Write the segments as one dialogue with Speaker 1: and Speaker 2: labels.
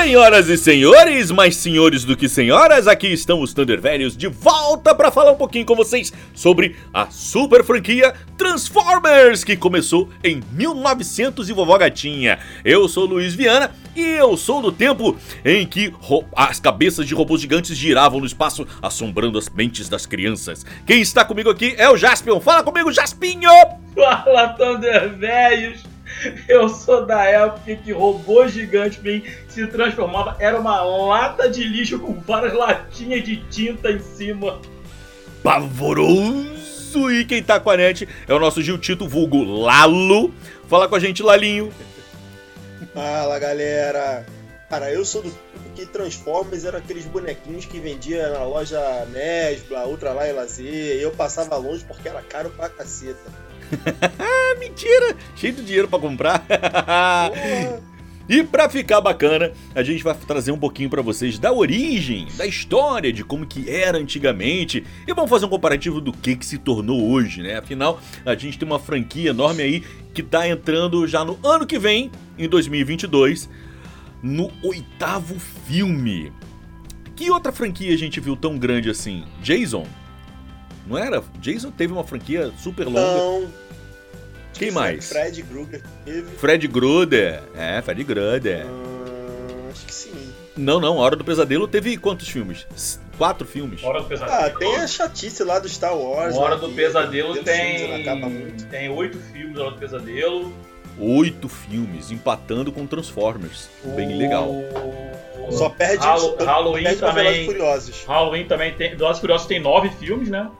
Speaker 1: Senhoras e senhores, mais senhores do que senhoras, aqui estão os Thunder Velhos de volta para falar um pouquinho com vocês sobre a super franquia Transformers, que começou em 1900 e vovó gatinha. Eu sou Luiz Viana e eu sou do tempo em que as cabeças de robôs gigantes giravam no espaço, assombrando as mentes das crianças. Quem está comigo aqui é o Jaspion. Fala comigo, Jaspinho!
Speaker 2: Fala, Thunder Velhos! Eu sou da época que robô gigante bem se transformava, era uma lata de lixo com várias latinhas de tinta em cima.
Speaker 1: Pavoroso! E quem tá com a net é o nosso Gil Tito vulgo Lalo. Fala com a gente, Lalinho.
Speaker 3: Fala, galera. Cara, eu sou do que Transformers eram aqueles bonequinhos que vendia na loja Nesbla, Ultra Lá e Lazer, e eu passava longe porque era caro pra caceta.
Speaker 1: Mentira! Cheio de dinheiro para comprar. E para ficar bacana, a gente vai trazer um pouquinho para vocês da origem, da história, de como que era antigamente. E vamos fazer um comparativo do que que se tornou hoje, né? Afinal, a gente tem uma franquia enorme aí que tá entrando já no ano que vem, em 2022, no oitavo filme. Que outra franquia a gente viu tão grande assim? Jason? Não era? Jason teve uma franquia super longa.
Speaker 3: Não.
Speaker 1: Quem mais?
Speaker 3: Fred Krueger teve.
Speaker 1: Fred Krueger. É, Fred Krueger.
Speaker 3: Hum, acho que sim.
Speaker 1: Não, não. Hora do Pesadelo teve quantos filmes? Quatro filmes.
Speaker 2: Hora do Pesadelo.
Speaker 3: Ah, tem a chatice lá do Star Wars.
Speaker 2: Hora do Pesadelo tem. Tem oito filmes Hora do Pesadelo.
Speaker 1: Oito filmes, empatando com Transformers. Bem
Speaker 2: O-
Speaker 1: legal.
Speaker 3: Só perde,
Speaker 2: Halo-
Speaker 3: só
Speaker 2: Halloween
Speaker 3: perde
Speaker 2: também.
Speaker 3: Velozes Furiosos.
Speaker 2: Halloween também tem. Velozes Furiosos tem nove filmes, né?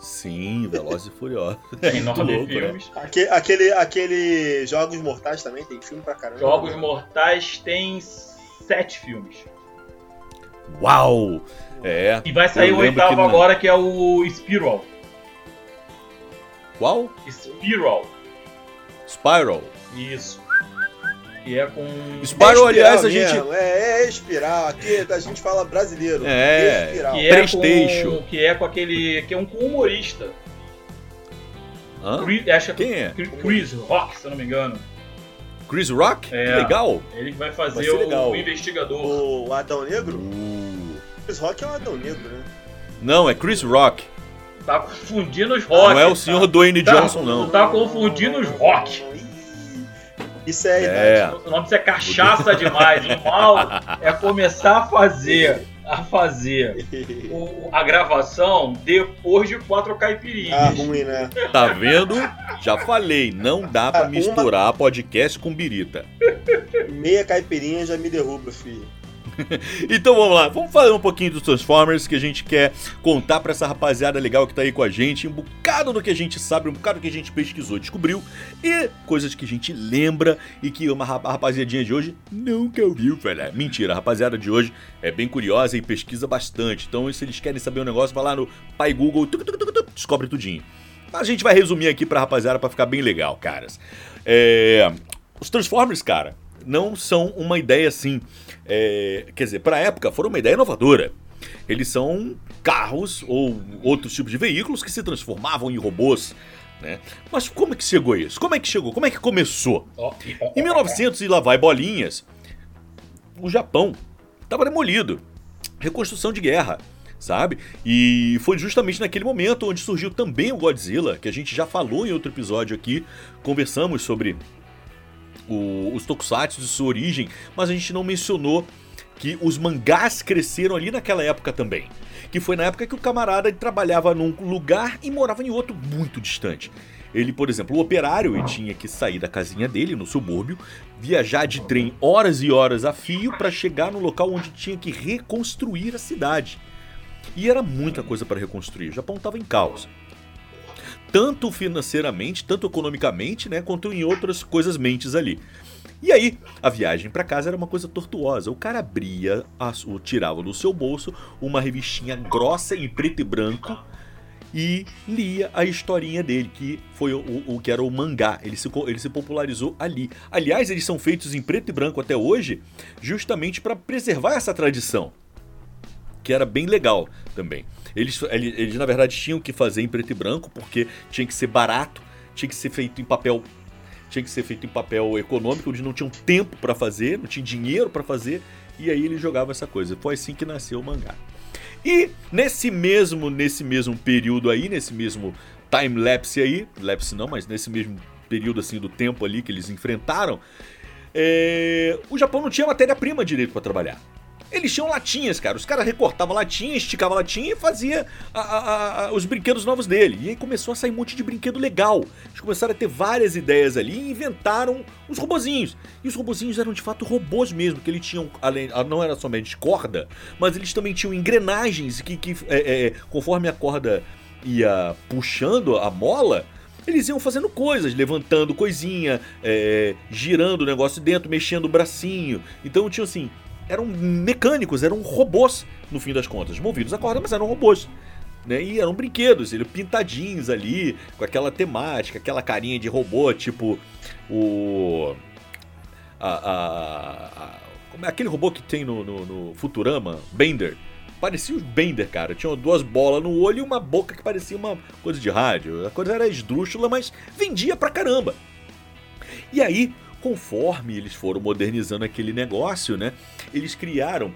Speaker 1: Sim, Velozes e Furiosos.
Speaker 2: Tem nove
Speaker 1: louco, né?
Speaker 2: filmes.
Speaker 3: Aque- Aquele, aquele Jogos Mortais também tem filme pra caramba.
Speaker 2: Jogos Mortais tem sete filmes.
Speaker 1: Uau! É.
Speaker 2: E vai sair o oitavo
Speaker 1: que na-
Speaker 2: agora, que é o Spiral.
Speaker 1: Qual?
Speaker 2: Spiral.
Speaker 1: Spiral.
Speaker 2: Isso. Que é com.
Speaker 1: Spiral,
Speaker 3: É
Speaker 1: aliás, a
Speaker 3: espiral
Speaker 1: gente.
Speaker 3: mesmo, É, é espiral. Aqui a gente fala brasileiro.
Speaker 1: É.
Speaker 3: Espiral.
Speaker 2: Que é
Speaker 1: PlayStation.
Speaker 2: Com, que é com aquele. Que é um com humorista.
Speaker 1: Hã?
Speaker 2: Chris, acho que
Speaker 1: Quem é?
Speaker 2: Chris Rock, se eu não me engano.
Speaker 1: Chris Rock?
Speaker 2: É.
Speaker 1: Que legal.
Speaker 2: Ele vai fazer
Speaker 1: Vai
Speaker 2: o investigador.
Speaker 3: O Adão Negro?
Speaker 1: Uh.
Speaker 3: Chris Rock é um Adão Negro, né?
Speaker 1: Não, é Chris Rock.
Speaker 2: Tá confundindo os rock.
Speaker 1: não é o
Speaker 2: tá?
Speaker 1: senhor Dwayne
Speaker 2: Tá.
Speaker 1: Johnson, não.
Speaker 2: Tá confundindo os rock.
Speaker 3: Isso é
Speaker 1: É.
Speaker 3: idade.
Speaker 2: O nome disso é cachaça demais. O mal é começar a fazer. A fazer o- a gravação depois de quatro caipirinhas.
Speaker 3: Ah, ruim, né?
Speaker 1: Tá vendo? Já falei, não dá pra
Speaker 3: Ah, uma-
Speaker 1: misturar podcast com birita.
Speaker 3: Meia caipirinha já me derruba, filho.
Speaker 1: Então vamos lá, vamos falar um pouquinho dos Transformers que a gente quer contar pra essa rapaziada legal que tá aí com a gente, um bocado do que a gente sabe, um bocado do que a gente pesquisou, descobriu e coisas que a gente lembra e que uma rapaziadinha de hoje nunca ouviu falar. Mentira, a rapaziada de hoje é bem curiosa e pesquisa bastante. Então, se eles querem saber um negócio, vai lá no pai Google, tuc, tuc, tuc, descobre tudinho. Mas a gente vai resumir aqui pra rapaziada pra ficar bem legal, caras. É, Os Transformers, cara, não são uma ideia assim. É, Quer dizer, pra época foram uma ideia inovadora. Eles são carros ou outros tipos de veículos que se transformavam em robôs. Né? Mas como é que chegou isso? Como é que chegou? Como é que começou? Em 1900 e lá vai bolinhas, o Japão estava demolido. Reconstrução de guerra, sabe? E foi justamente naquele momento onde surgiu também o Godzilla, que a gente já falou em outro episódio aqui. Conversamos sobre o- os tokusatsu e sua origem, mas a gente não mencionou que os mangás cresceram ali naquela época também. Que foi na época que o camarada trabalhava num lugar e morava em outro muito distante. Ele, por exemplo, o operário ele tinha que sair da casinha dele no subúrbio, viajar de trem horas e horas a fio para chegar no local onde tinha que reconstruir a cidade. E era muita coisa para reconstruir. O Japão estava em caos. Tanto financeiramente, tanto economicamente, né, quanto em outras coisas mentes ali. E aí, a viagem para casa era uma coisa tortuosa. O cara abria, a- o- tirava do seu bolso uma revistinha grossa em preto e branco e lia a historinha dele, que foi o, o- que era o mangá. Ele se, ele se popularizou ali. Aliás, eles são feitos em preto e branco até hoje, justamente para preservar essa tradição. Que era bem legal também. Eles, eles, na verdade, tinham que fazer em preto e branco, porque tinha que ser barato, tinha que ser feito em papel. Tinha que ser feito em papel econômico, eles não tinham tempo para fazer, não tinham dinheiro para fazer. e aí eles jogavam essa coisa. Foi assim que nasceu o mangá. E nesse mesmo, nesse mesmo período aí, nesse mesmo time lapse aí, lapse não, mas nesse mesmo período assim do tempo ali que eles enfrentaram, é, o Japão não tinha matéria-prima direito para trabalhar. Eles tinham latinhas, cara. Os caras recortavam latinha, esticavam latinha e fazia a, a, a, os brinquedos novos dele. E aí começou a sair um monte de brinquedo legal. Eles começaram a ter várias ideias ali e inventaram os robozinhos. E os robozinhos eram de fato robôs mesmo, que eles tinham, além, não era somente corda, mas eles também tinham engrenagens que, que é, é, conforme a corda ia puxando a mola, eles iam fazendo coisas, levantando coisinha, é, girando o negócio dentro, mexendo o bracinho. Então tinha assim, eram mecânicos, eram robôs, no fim das contas. Movidos a corda, mas eram robôs. Né? E eram brinquedos, eles pintadinhos ali, com aquela temática, aquela carinha de robô, tipo o. A, a, a, é aquele robô que tem no, no, no Futurama, Bender. Parecia o Bender, cara. Tinha duas bolas no olho e uma boca que parecia uma coisa de rádio. A coisa era esdrúxula, mas vendia pra caramba. E aí, conforme eles foram modernizando aquele negócio, né? Eles criaram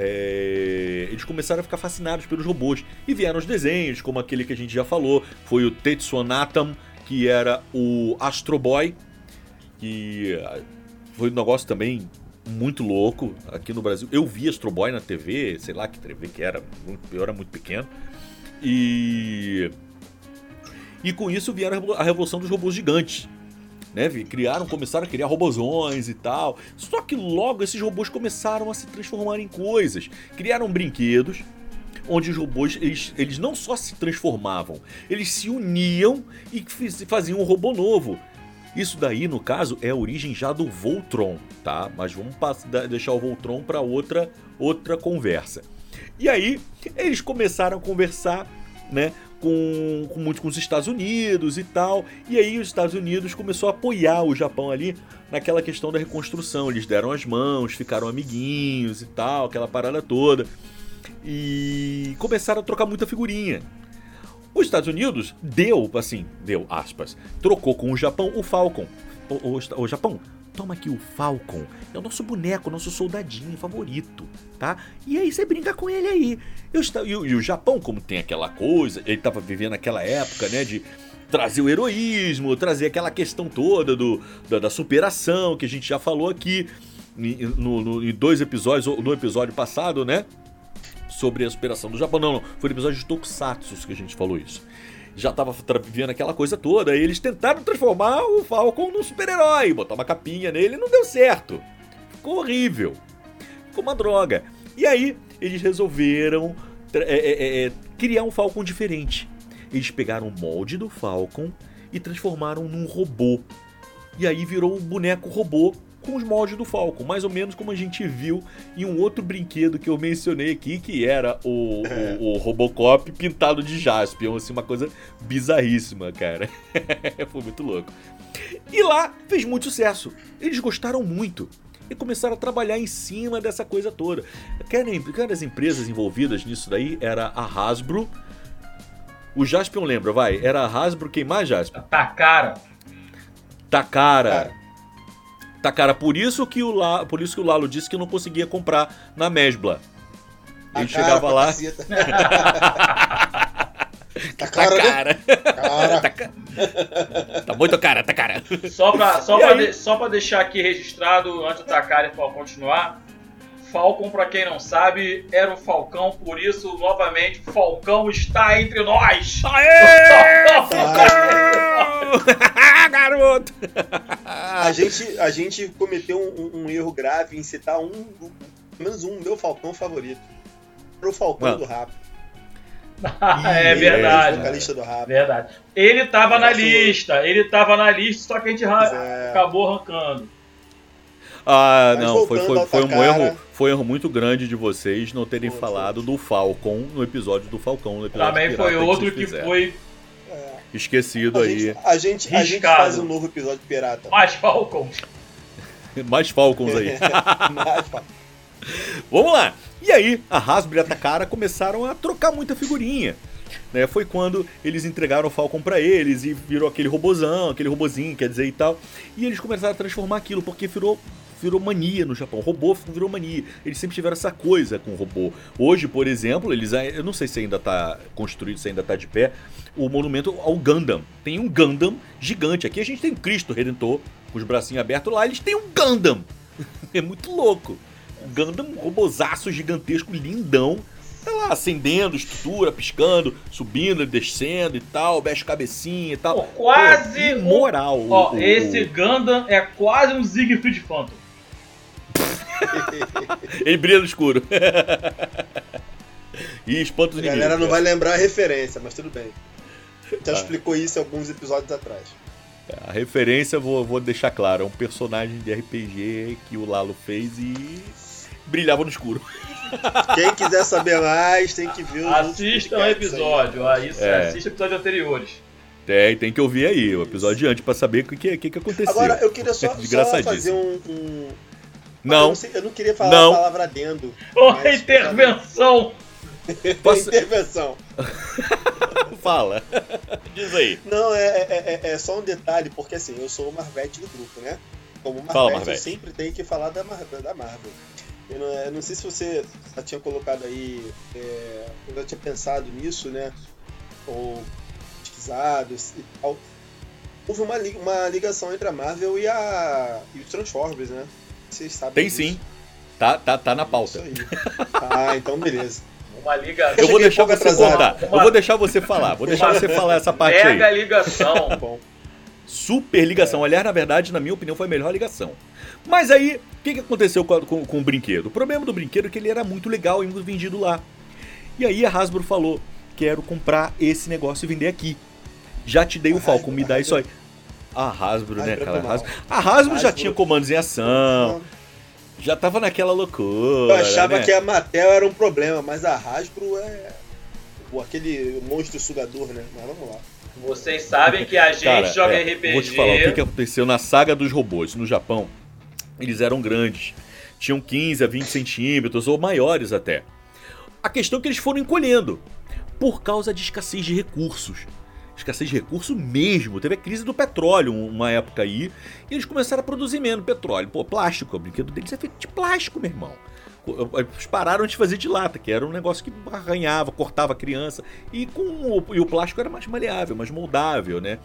Speaker 1: é, eles começaram a ficar fascinados pelos robôs e vieram os desenhos, como aquele que a gente já falou, foi o Tetsuonatam, que era o Astro Boy, que ah, foi um negócio também muito louco aqui no Brasil. Eu vi Astro Boy na TV, sei lá que TV que era, eu era muito pequeno. E e com isso vieram a revolução dos robôs gigantes né? Criaram, começaram a criar robozões e tal. Só que logo esses robôs começaram a se transformar em coisas. Criaram brinquedos onde os robôs eles, eles não só se transformavam, eles se uniam e faziam um robô novo. Isso daí, no caso, é a origem já do Voltron, tá? Mas vamos deixar o Voltron para outra outra conversa. E aí, eles começaram a conversar, né? Com, com muito com os Estados Unidos e tal. E aí os Estados Unidos começou a apoiar o Japão ali naquela questão da reconstrução. Eles deram as mãos, ficaram amiguinhos e tal, aquela parada toda. E começaram a trocar muita figurinha. Os Estados Unidos deu, assim, deu aspas, trocou com o Japão o Falcon. O, o, o Japão, toma aqui o Falcon, é o nosso boneco, nosso soldadinho favorito, tá? E aí você brinca com ele aí. Eu, e, e o Japão, como tem aquela coisa, ele estava vivendo aquela época, né, de trazer o heroísmo, trazer aquela questão toda do, da, da superação que a gente já falou aqui no, no, em dois episódios, no episódio passado, né? Sobre a superação do Japão. Não, não, foi no episódio de Tokusatsu que a gente falou isso já tava vivendo aquela coisa toda. E eles tentaram transformar o Falcon num super-herói, botar uma capinha nele e não deu certo. Ficou horrível. Ficou uma droga. E aí, eles resolveram é, é, é, criar um Falcon diferente. Eles pegaram o molde do Falcon e transformaram num robô. E aí virou um boneco robô com os moldes do Falcon, mais ou menos como a gente viu em um outro brinquedo que eu mencionei aqui, que era o, o, o Robocop pintado de Jaspion, assim, uma coisa bizarríssima, cara. Foi muito louco. E lá fez muito sucesso. Eles gostaram muito e começaram a trabalhar em cima dessa coisa toda. Querem, as empresas envolvidas nisso daí era a Hasbro. O Jaspion lembra, vai? Era a Hasbro, quem mais, Jaspion?
Speaker 2: Takara.
Speaker 1: Takara. Cara. Takara, por isso que o, La, por isso que o Lalo disse que não conseguia comprar na Mesbla. Ele a chegava lá.
Speaker 3: Tá cara. Tá cara.
Speaker 1: Tá, ca... tá muito cara, tá cara.
Speaker 2: Só pra, só, pra de, só pra deixar aqui registrado, antes do Takara continuar, Falcon, para quem não sabe, era o Falcão, por isso, novamente, Falcão está entre nós!
Speaker 1: Aê! Garoto!
Speaker 3: A gente, a gente cometeu um, um, erro grave em citar um, pelo menos um meu Falcão favorito. Era o Falcão Mano. do Rap.
Speaker 2: é verdade. vocalista do rap. Verdade. Ele tava na lista, ele tava na lista, só que a gente é. acabou arrancando.
Speaker 1: Ah, Mas não, foi, foi, foi um erro, foi um erro muito grande de vocês não terem foi, falado foi. do Falcon no episódio do Falcon. No
Speaker 2: Também foi outro que, que foi
Speaker 1: é. Esquecido
Speaker 3: a
Speaker 1: aí.
Speaker 3: Gente, a, gente, a gente faz um novo episódio pirata.
Speaker 2: Mais Falcons.
Speaker 1: Mais Falcons aí. Mais Falcons. Vamos lá. E aí, a Hasbro e a Takara começaram a trocar muita figurinha. Né, foi quando eles entregaram o Falcon para eles e virou aquele robozão, aquele robozinho, quer dizer, e tal. E eles começaram a transformar aquilo, porque virou virou mania no Japão. Robô virou mania. Eles sempre tiveram essa coisa com o robô. Hoje, por exemplo, eles. Eu não sei se ainda está construído, se ainda está de pé. O monumento ao Gundam. Tem um Gundam gigante. Aqui a gente tem um Cristo Redentor com os bracinhos abertos. Lá eles têm um Gundam. é muito louco. Um Gundam, um robozaço gigantesco, lindão tá lá, acendendo, estrutura, piscando, subindo, descendo e tal, mexe cabecinha e tal. Pô,
Speaker 2: quase.
Speaker 1: Pô, moral.
Speaker 2: Ó, o, esse o... Gundam é quase um Siegfried Phantom.
Speaker 1: Ele brilha no escuro. e espanta os
Speaker 3: A galera não vai lembrar a referência, mas tudo bem. Já ah. explicou isso alguns episódios atrás.
Speaker 1: A referência, vou, vou deixar claro, é um personagem de RPG que o Lalo fez e brilhava no escuro.
Speaker 3: Quem quiser saber mais, tem que ver o
Speaker 2: Assista o episódio, aí. isso, é. assista episódios anteriores.
Speaker 1: Tem, tem que ouvir aí o episódio de antes pra saber o que, que, que aconteceu.
Speaker 3: Agora, eu queria só, só fazer um. um...
Speaker 1: Não. Eu não,
Speaker 3: sei, eu não, queria falar não. a palavra adendo.
Speaker 2: Oh, mas, intervenção!
Speaker 3: Posso... intervenção.
Speaker 1: Fala. Diz aí.
Speaker 3: Não, é, é, é, é, só um detalhe, porque assim, eu sou o Marvete do grupo, né? Como Marvete, Fala, Marvete. eu sempre tenho que falar da, da Marvel. Eu não, eu não sei se você já tinha colocado aí, é, eu já tinha pensado nisso, né? Ou pesquisado e tal. Houve uma, uma ligação entre a Marvel e, a, e os Transformers, né? Vocês sabem
Speaker 1: Tem
Speaker 3: disso.
Speaker 1: sim. Tá, tá, tá na pauta.
Speaker 3: Ah, então beleza.
Speaker 2: Uma ligação.
Speaker 1: Eu vou deixar você contar. Uma... Eu vou deixar você falar. Vou deixar você falar essa parte
Speaker 2: Mega
Speaker 1: aí.
Speaker 2: Mega ligação.
Speaker 3: Bom.
Speaker 1: Super ligação. Aliás, na verdade, na minha opinião, foi a melhor ligação. Mas aí, o que, que aconteceu com, com, com, o brinquedo? O problema do brinquedo é que ele era muito legal e muito vendido lá. E aí a Hasbro falou: quero comprar esse negócio e vender aqui. Já te dei o Falcon, me dá isso aí. A Hasbro, né, cara? A Hasbro, a Hasbro já tinha comandos em ação. Já tava naquela loucura.
Speaker 3: Eu achava
Speaker 1: né?
Speaker 3: que a Mattel era um problema, mas a Hasbro é. aquele monstro sugador, né? Mas vamos lá.
Speaker 2: Vocês sabem que a gente Cara, joga é, RPG.
Speaker 1: Vou te falar o que, que aconteceu na saga dos robôs. No Japão, eles eram grandes. Tinham 15 a 20 centímetros, ou maiores até. A questão é que eles foram encolhendo. Por causa de escassez de recursos. Escassez de recurso mesmo. Teve a crise do petróleo uma época aí. E eles começaram a produzir menos petróleo. Pô, plástico. O brinquedo deles é feito de plástico, meu irmão. Eles pararam de fazer de lata, que era um negócio que arranhava, cortava a criança. E, com o, e o plástico era mais maleável, mais moldável, né?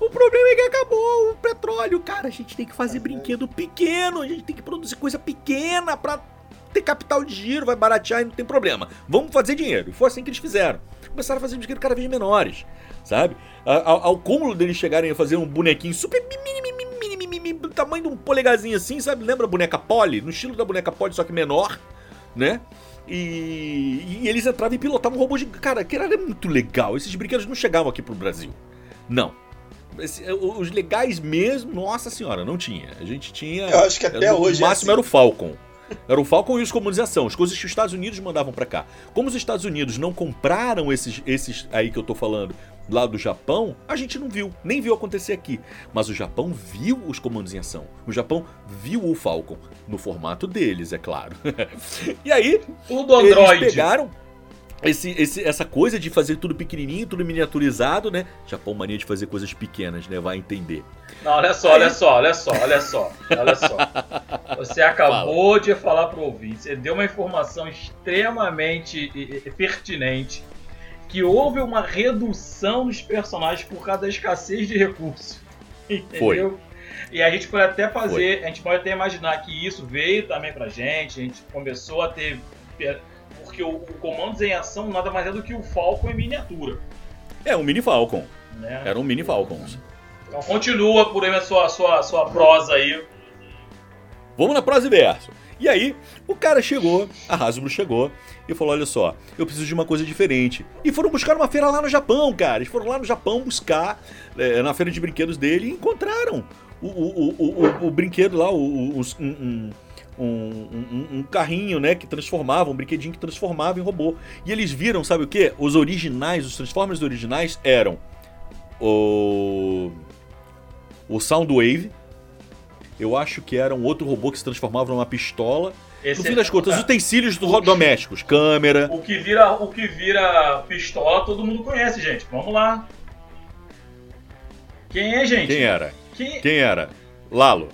Speaker 1: O problema é que acabou o petróleo, cara. A gente tem que fazer brinquedo pequeno, a gente tem que produzir coisa pequena pra ter capital de giro, vai baratear e não tem problema. Vamos fazer dinheiro. E foi assim que eles fizeram. Começaram a fazer brinquedos cada vez menores, sabe? Ao, ao cúmulo deles chegarem a fazer um bonequinho super do tamanho de um polegarzinho assim, sabe? Lembra a boneca Polly? No estilo da boneca Polly, só que menor, né? E, e eles entravam e pilotavam um robô de. Cara, que era muito legal. Esses brinquedos não chegavam aqui pro Brasil. Não. Esse, os legais mesmo, nossa senhora, não tinha. A gente tinha.
Speaker 3: Eu acho que até hoje.
Speaker 1: O máximo é assim. era o Falcon. Era o Falcon e os comunização, as coisas que os Estados Unidos mandavam para cá. Como os Estados Unidos não compraram esses, esses aí que eu tô falando lá do Japão, a gente não viu, nem viu acontecer aqui. Mas o Japão viu os comandos em ação. O Japão viu o Falcon no formato deles, é claro. e aí,
Speaker 2: tudo Android.
Speaker 1: Eles pegaram esse, esse, essa coisa de fazer tudo pequenininho, tudo miniaturizado, né? Japão mania de fazer coisas pequenas, né? Vai entender.
Speaker 2: Não, olha só, olha só, olha só, olha só, olha só. Você acabou Fala. de falar pro ouvinte, você deu uma informação extremamente pertinente que houve uma redução dos personagens por causa da escassez de recursos. Entendeu? Foi. E a gente pode até fazer, Foi. a gente pode até imaginar que isso veio também pra gente, a gente começou a ter porque o, o Comandos em Ação nada mais é do que o Falcon em miniatura.
Speaker 1: É, um mini Falcon. Né? Era um mini Falcons.
Speaker 2: Então continua por aí a sua, sua, sua prosa aí.
Speaker 1: Vamos na prosa e verso. E aí, o cara chegou, a Hasbro chegou e falou: Olha só, eu preciso de uma coisa diferente. E foram buscar uma feira lá no Japão, cara. Eles foram lá no Japão buscar, é, na feira de brinquedos dele, e encontraram o, o, o, o, brinquedo lá, o, um, um, um, carrinho, né, que transformava, um brinquedinho que transformava em robô. E eles viram, sabe o que? Os originais, os Transformers originais eram o o Soundwave. Eu acho que era um outro robô que se transformava numa pistola. Esse no fim é... das contas, os utensílios do, domésticos, câmera.
Speaker 2: O que vira, o que vira pistola, todo mundo conhece, gente. Vamos lá. Quem é, gente?
Speaker 1: Quem era? Quem, Quem era? Lalo.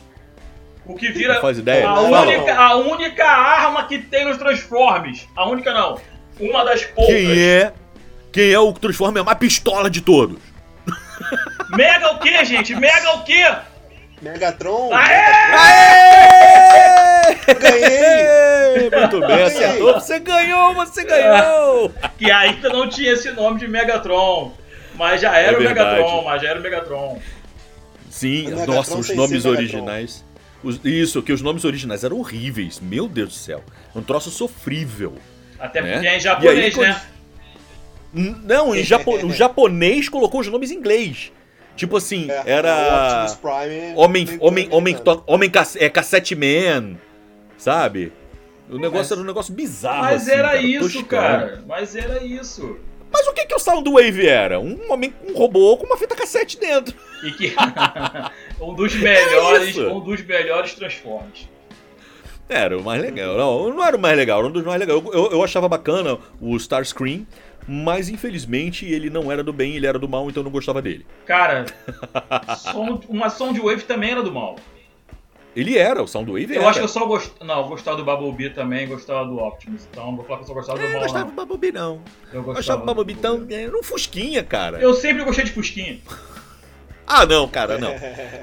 Speaker 2: O que vira
Speaker 1: Não faz ideia?
Speaker 2: a, única, a única arma que tem nos Transformers. A única não. Uma das poucas.
Speaker 1: Quem é? Quem é o Transformer mais pistola de todos?
Speaker 2: Mega o quê, gente? Mega o quê?
Speaker 3: Megatron,
Speaker 2: Aê!
Speaker 3: Ganhei!
Speaker 1: Muito bem, acertou. Você ganhou, você ganhou!
Speaker 2: Que ainda não tinha esse nome de Megatron. Mas já era
Speaker 1: É
Speaker 2: o. Megatron, mas já era o Megatron.
Speaker 1: Sim,
Speaker 3: O Megatron
Speaker 1: nossa, os nomes originais. Os- isso, que os nomes originais eram horríveis. Meu Deus do céu. Um troço sofrível.
Speaker 2: Até
Speaker 1: Né?
Speaker 2: porque é em
Speaker 1: aí,
Speaker 2: japonês,
Speaker 1: quando-
Speaker 2: né?
Speaker 1: N- Não, em japo- o japonês colocou os nomes em inglês. Tipo assim,
Speaker 3: É,
Speaker 1: era.
Speaker 3: Prime
Speaker 1: Homem,
Speaker 3: veio
Speaker 1: homem,
Speaker 3: por
Speaker 1: homem,
Speaker 3: americano.
Speaker 1: to- homem cass- é, cassete man, sabe? O negócio
Speaker 2: Mas-
Speaker 1: era um negócio bizarro.
Speaker 2: Mas
Speaker 1: assim,
Speaker 2: era
Speaker 1: cara,
Speaker 2: isso, cara. Mas era isso.
Speaker 1: Mas o que que o Soundwave era? Um homem, um robô com uma fita cassete dentro.
Speaker 2: E que um dos melhores, um dos melhores Transformers.
Speaker 1: Era o mais legal. Não, não era o mais legal, era um dos mais legais. Eu, eu, eu achava bacana o Starscream, mas infelizmente ele não era do bem, ele era do mal, então eu não gostava dele.
Speaker 2: Cara, Sound- uma Soundwave também era do mal.
Speaker 1: Ele era, o Soundwave
Speaker 2: Eu
Speaker 1: era.
Speaker 2: acho que eu só gostava. Não, eu gostava do Bumblebee também, gostava do Optimus. Então vou falar que eu só gostava do
Speaker 1: É, eu
Speaker 2: mal,
Speaker 1: gostava do
Speaker 2: não.
Speaker 1: Bumblebee, não.
Speaker 2: Eu
Speaker 1: Eu
Speaker 2: gostava
Speaker 1: achava o
Speaker 2: do
Speaker 1: Bumblebee tão... Era um fusquinha, cara.
Speaker 2: Eu sempre gostei de Fusquinha.
Speaker 1: Ah, não, cara, não.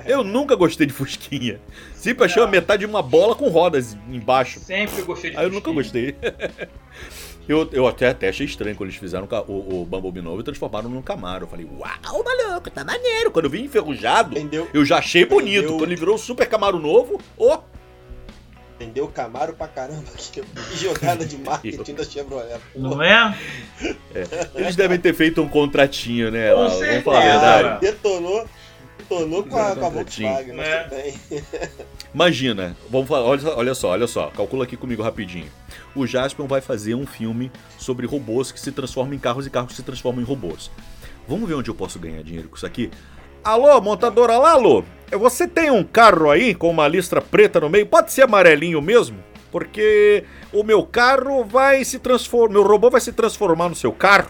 Speaker 1: Eu nunca gostei de fusquinha. Sempre achei a metade de uma bola com rodas embaixo.
Speaker 2: Sempre gostei de
Speaker 1: Ah, eu
Speaker 2: Fusquinha.
Speaker 1: nunca gostei. Eu, eu até, até achei estranho quando eles fizeram o o, Bumblebee novo e transformaram num Camaro. Eu falei, uau, maluco, tá maneiro. Quando eu vi enferrujado,
Speaker 3: Entendeu?
Speaker 1: eu já achei bonito.
Speaker 3: Entendeu?
Speaker 1: Quando ele virou o Super Camaro novo, ó,
Speaker 3: Entendeu? Camaro pra caramba. Que jogada de marketing da Chevrolet.
Speaker 2: Não é?
Speaker 1: eles devem ter feito um contratinho, né?
Speaker 2: Com
Speaker 1: lá, Vamos falar a verdade.
Speaker 3: Detonou. Detonou com a, com a. Volkswagen, mas
Speaker 2: É.
Speaker 3: tudo bem.
Speaker 1: Imagina, vamos falar, olha, só- olha só, olha só, calcula aqui comigo rapidinho. O Jaspion vai fazer um filme sobre robôs que se transformam em carros e carros que se transformam em robôs. Vamos ver onde eu posso ganhar dinheiro com isso aqui? Alô, montadora Lalo, você tem um carro aí com uma listra preta no meio? Pode ser amarelinho mesmo? Porque o meu carro vai se transformar, meu robô vai se transformar no seu carro.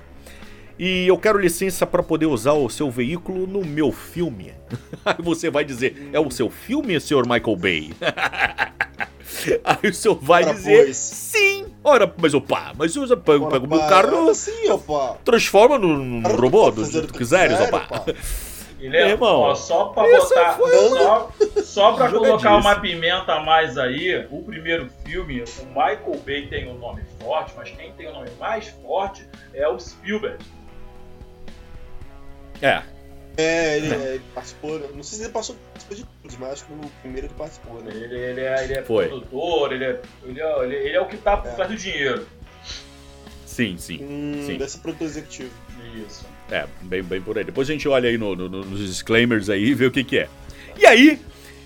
Speaker 1: E eu quero licença para poder usar o seu veículo no meu filme. Aí você vai dizer, é o seu filme, senhor Michael Bay? Aí o senhor vai
Speaker 3: Ora,
Speaker 1: dizer,
Speaker 3: pois.
Speaker 1: sim. Ora, mas opa, mas usa, pega, pega o meu carro,
Speaker 3: Sim, opa.
Speaker 1: transforma no, robô, do jeito
Speaker 3: o
Speaker 1: que
Speaker 3: que
Speaker 1: quiseres,
Speaker 3: quiser,
Speaker 1: opa.
Speaker 2: é,
Speaker 1: Irmão,
Speaker 2: ó, só pra botar.
Speaker 1: foi
Speaker 2: Só, só pra colocar uma pimenta a mais aí, o primeiro filme, o Michael Bay tem um nome forte, mas quem tem o nome mais forte é o Spielberg.
Speaker 1: É,
Speaker 3: É, ele, ele participou. Não sei se ele passou, participou de todos, mas acho que no primeiro ele participou, né?
Speaker 2: Ele, ele é, ele é
Speaker 1: Foi.
Speaker 2: produtor, ele é, ele, é, ele, ele é o que tá por
Speaker 3: É.
Speaker 2: trás do dinheiro.
Speaker 1: sim, sim.
Speaker 3: Hum,
Speaker 1: Sim.
Speaker 3: desse produtor executivo.
Speaker 2: Isso.
Speaker 1: É, bem, bem por aí. Depois a gente olha aí no- no- no- nos disclaimers aí e vê o que que é. E aí,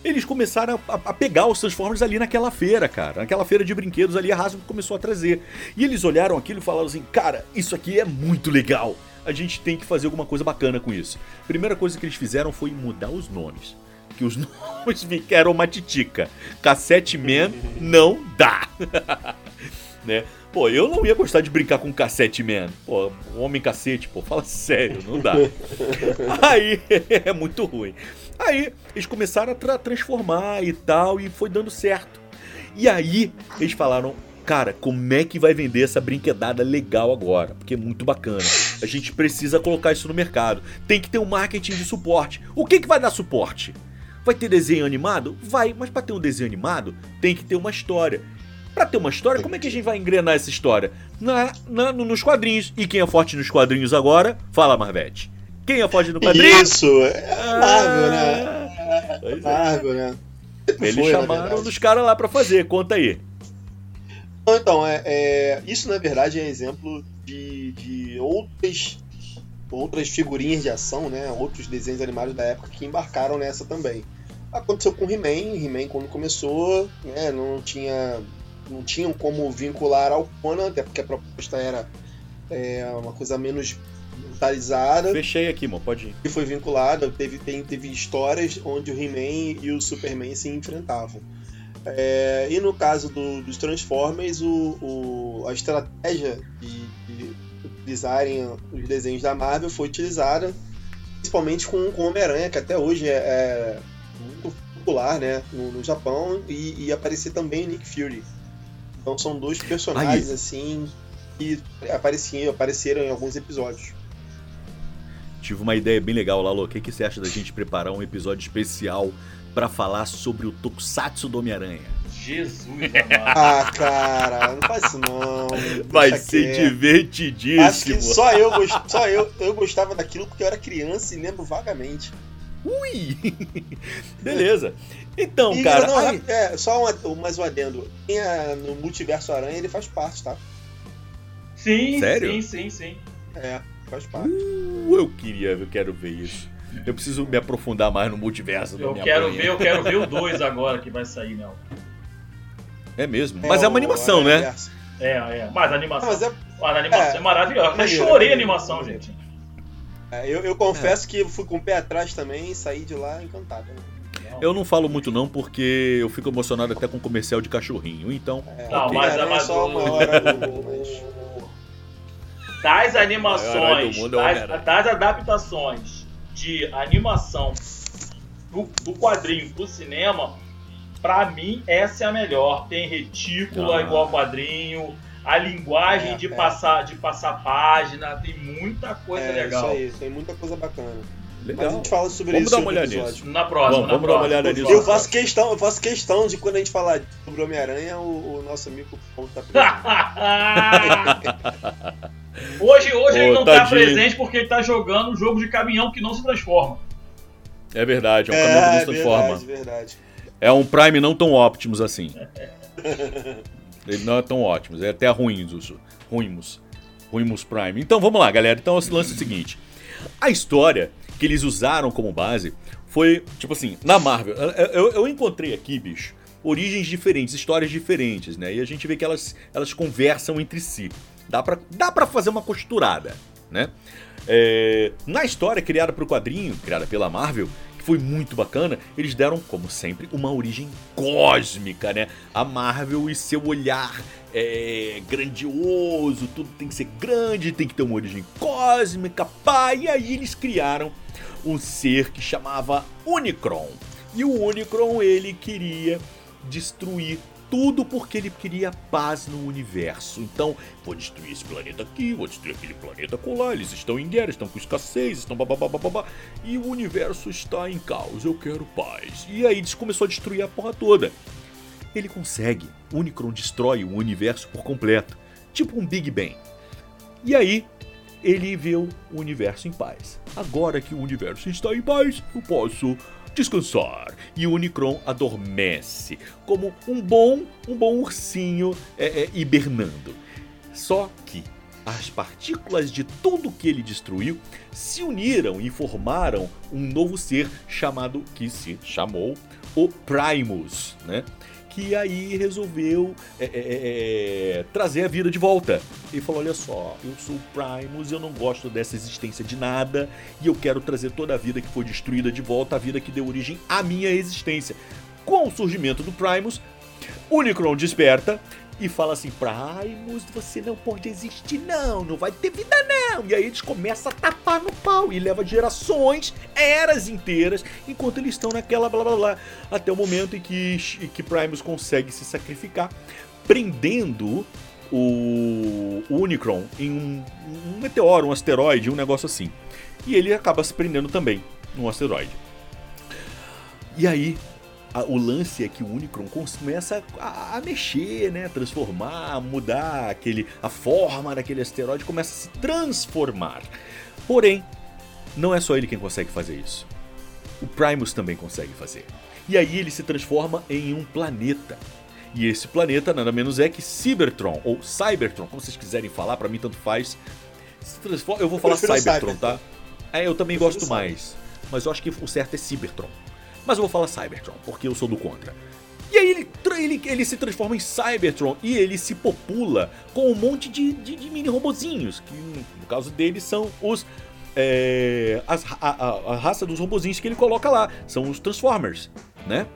Speaker 1: eles começaram a, a pegar os Transformers ali naquela feira, cara. Naquela feira de brinquedos ali, a Hasbro começou a trazer. E eles olharam aquilo e falaram assim, cara, isso aqui é muito legal. A gente tem que fazer alguma coisa bacana com isso. Primeira coisa que eles fizeram foi mudar os nomes. Que os nomes ficaram uma titica. Cassette Man não dá. né? Pô, eu não ia gostar de brincar com Cassette Man. Pô, homem cacete, pô, fala sério, não dá. Aí, é muito ruim. Aí, eles começaram a tra- transformar e tal, e foi dando certo. E aí, eles falaram, cara, como é que vai vender essa brinquedada legal agora? Porque é muito bacana. A gente precisa colocar isso no mercado. Tem que ter um marketing de suporte. O que, que vai dar suporte? Vai ter desenho animado? Vai, mas para ter um desenho animado, tem que ter uma história. Pra ter uma história, como é que a gente vai engrenar essa história? Na, na- no- nos quadrinhos. E quem é forte nos quadrinhos agora? Fala, Marvete. Quem é forte no quadrinho?
Speaker 3: Isso! É Marvel, né?
Speaker 1: Pois é.
Speaker 3: Marvel, né?
Speaker 1: Eles
Speaker 3: Foi,
Speaker 1: chamaram dos caras lá pra fazer. Conta aí.
Speaker 3: Então, é, é- isso na verdade é exemplo de, de outras, outras figurinhas de ação, né? Outros desenhos animados da época que embarcaram nessa também. Aconteceu com He-Man, He-Man quando começou, né? Não tinha, não tinham como vincular ao Conan, até porque a proposta era é, uma coisa menos militarizada
Speaker 1: Fechei aqui, mano. Pode ir.
Speaker 3: que foi vinculada, teve, tem- teve histórias onde o He-Man e o Superman se enfrentavam. É, e no caso do- dos Transformers, o, o- a estratégia de, de utilizarem os desenhos da Marvel foi utilizada principalmente com com o Homem-Aranha, que até hoje é, é muito popular, né, no, no Japão e, e aparecer também Nick Fury. Então são dois personagens
Speaker 1: Aí.
Speaker 3: assim que apareciam, apareceram em alguns episódios.
Speaker 1: Tive uma ideia bem legal, Lalo. O que, que você acha da gente preparar um episódio especial pra falar sobre o Tokusatsu do Homem-Aranha?
Speaker 2: Jesus amado.
Speaker 3: Ah, cara, não faz isso não.
Speaker 1: Vai
Speaker 3: deixa
Speaker 1: ser
Speaker 3: quieto. Acho que
Speaker 1: divertidíssimo.
Speaker 3: só eu, só eu, eu gostava daquilo porque eu era criança e lembro vagamente.
Speaker 1: Ui! Beleza. Então,
Speaker 3: E,
Speaker 1: cara.
Speaker 3: não,
Speaker 1: aí-
Speaker 3: é, só um, mais um adendo. A- no Multiverso Aranha, ele faz parte, tá?
Speaker 2: Sim,
Speaker 1: Sério?
Speaker 2: sim, sim, sim.
Speaker 3: É, faz parte.
Speaker 1: Uh, eu queria, eu quero ver isso. Eu preciso me aprofundar mais no multiverso
Speaker 2: Eu quero ver, eu quero ver o 2 agora que vai sair, né?
Speaker 1: É mesmo. Mas é uma
Speaker 3: o
Speaker 1: animação, né?
Speaker 2: É, é. Mas a animação,
Speaker 3: Não, mas é,
Speaker 2: a animação é,
Speaker 3: é,
Speaker 2: maravilhosa. Eu chorei a animação, gente.
Speaker 3: é, eu, eu confesso que eu fui com o pé atrás também e saí de lá encantado. né?
Speaker 1: Eu não falo muito não, porque eu fico emocionado até com comercial de cachorrinho. Então,
Speaker 3: É,
Speaker 2: Não,
Speaker 3: ok,
Speaker 2: mas-
Speaker 3: Aranha
Speaker 2: mas
Speaker 3: é só
Speaker 2: o-
Speaker 3: uma hora do mas...
Speaker 2: Das animações,
Speaker 1: é o
Speaker 2: das, das adaptações de animação do, do quadrinho pro cinema, pra mim essa é a melhor. Tem retícula
Speaker 1: Ah.
Speaker 2: igual quadrinho, a linguagem
Speaker 3: É,
Speaker 2: de,
Speaker 3: é.
Speaker 2: passar, de passar página, tem muita coisa
Speaker 3: é,
Speaker 2: legal.
Speaker 3: Isso aí, tem muita coisa bacana. Mas a
Speaker 1: legal.
Speaker 3: gente fala sobre
Speaker 1: Vamos
Speaker 3: isso
Speaker 1: dar
Speaker 3: em
Speaker 1: uma olhada
Speaker 3: episódio.
Speaker 2: Na próxima,
Speaker 1: Vamos-
Speaker 2: na
Speaker 1: vamos dar uma olhada nisso.
Speaker 3: Eu faço questão, eu faço questão de quando a gente falar sobre Homem-Aranha, o, o nosso amigo tá presente.
Speaker 2: hoje hoje
Speaker 1: Ô,
Speaker 2: ele não tá
Speaker 1: tadinho.
Speaker 2: presente porque ele tá jogando um jogo de caminhão que não se transforma.
Speaker 1: É verdade, é um caminhão que não se transforma.
Speaker 3: verdade, verdade.
Speaker 1: É um Prime não tão Optimus assim. Ele não é tão ótimo, é até ruins, ruimos. Ruimos Prime. Então vamos lá, galera. Então esse lance é o seguinte. A história que eles usaram como base foi, tipo assim, na Marvel. eu- Eu, eu encontrei aqui, bicho, origens diferentes, histórias diferentes, né? E a gente vê que elas, elas conversam entre si. Dá pra, dá pra fazer uma costurada, né? É, na história criada para o quadrinho, criada pela Marvel, que foi muito bacana, eles deram, como sempre, uma origem cósmica, né? A Marvel e seu olhar é, grandioso, tudo tem que ser grande, tem que ter uma origem cósmica, pá, e aí eles criaram um ser que chamava Unicron. E o Unicron, ele queria destruir tudo porque ele queria paz no universo. Então, vou destruir esse planeta aqui, vou destruir aquele planeta colar, eles estão em guerra, estão com escassez, estão babá, e o universo está em caos, eu quero paz. E aí eles começou a destruir a porra toda. Ele consegue, Unicron destrói o universo por completo, tipo um Big Bang. E aí, ele vê o universo em paz. Agora que o universo está em paz, eu posso descansar. E o Unicron adormece, como um bom, um bom ursinho é, é, hibernando. Só que as partículas de tudo que ele destruiu se uniram e formaram um novo ser chamado, que se chamou o Primus, né? Que aí resolveu é, é, é, trazer a vida de volta. Ele falou: Olha só, eu sou o Primus, eu não gosto dessa existência de nada e eu quero trazer toda a vida que foi destruída de volta, a vida que deu origem à minha existência. Com o surgimento do Primus, Unicron desperta e fala assim: Primus, você não pode existir, não, não vai ter vida, não. E aí eles começam a tapar no pau e leva gerações, eras inteiras, enquanto eles estão naquela blá blá blá. Até o momento em que, que Primus consegue se sacrificar, prendendo o, o Unicron em um, um meteoro, um asteroide, um negócio assim. E ele acaba se prendendo também num asteroide. E aí, a- o lance é que o Unicron começa a, a mexer, né? Transformar, mudar aquele, a forma daquele asteroide, começa a se transformar. Porém, não é só ele quem consegue fazer isso. O Primus também consegue fazer. E aí ele se transforma em um planeta. E esse planeta nada menos é que Cybertron, ou Cybertron, como vocês quiserem falar, pra mim tanto faz. Eu vou falar
Speaker 3: prefiro
Speaker 1: Cybertron,
Speaker 3: Cybertron.
Speaker 1: tá? É, eu também
Speaker 3: Eu
Speaker 1: gosto mais. Mas eu acho que o certo é Cybertron. Mas eu vou falar Cybertron, porque eu sou do contra. E aí ele, ele, ele se transforma em Cybertron e ele se popula com um monte de, de, de mini robozinhos, que no caso deles são os. é, as a, a- a raça dos robozinhos que ele coloca lá, são os Transformers, né?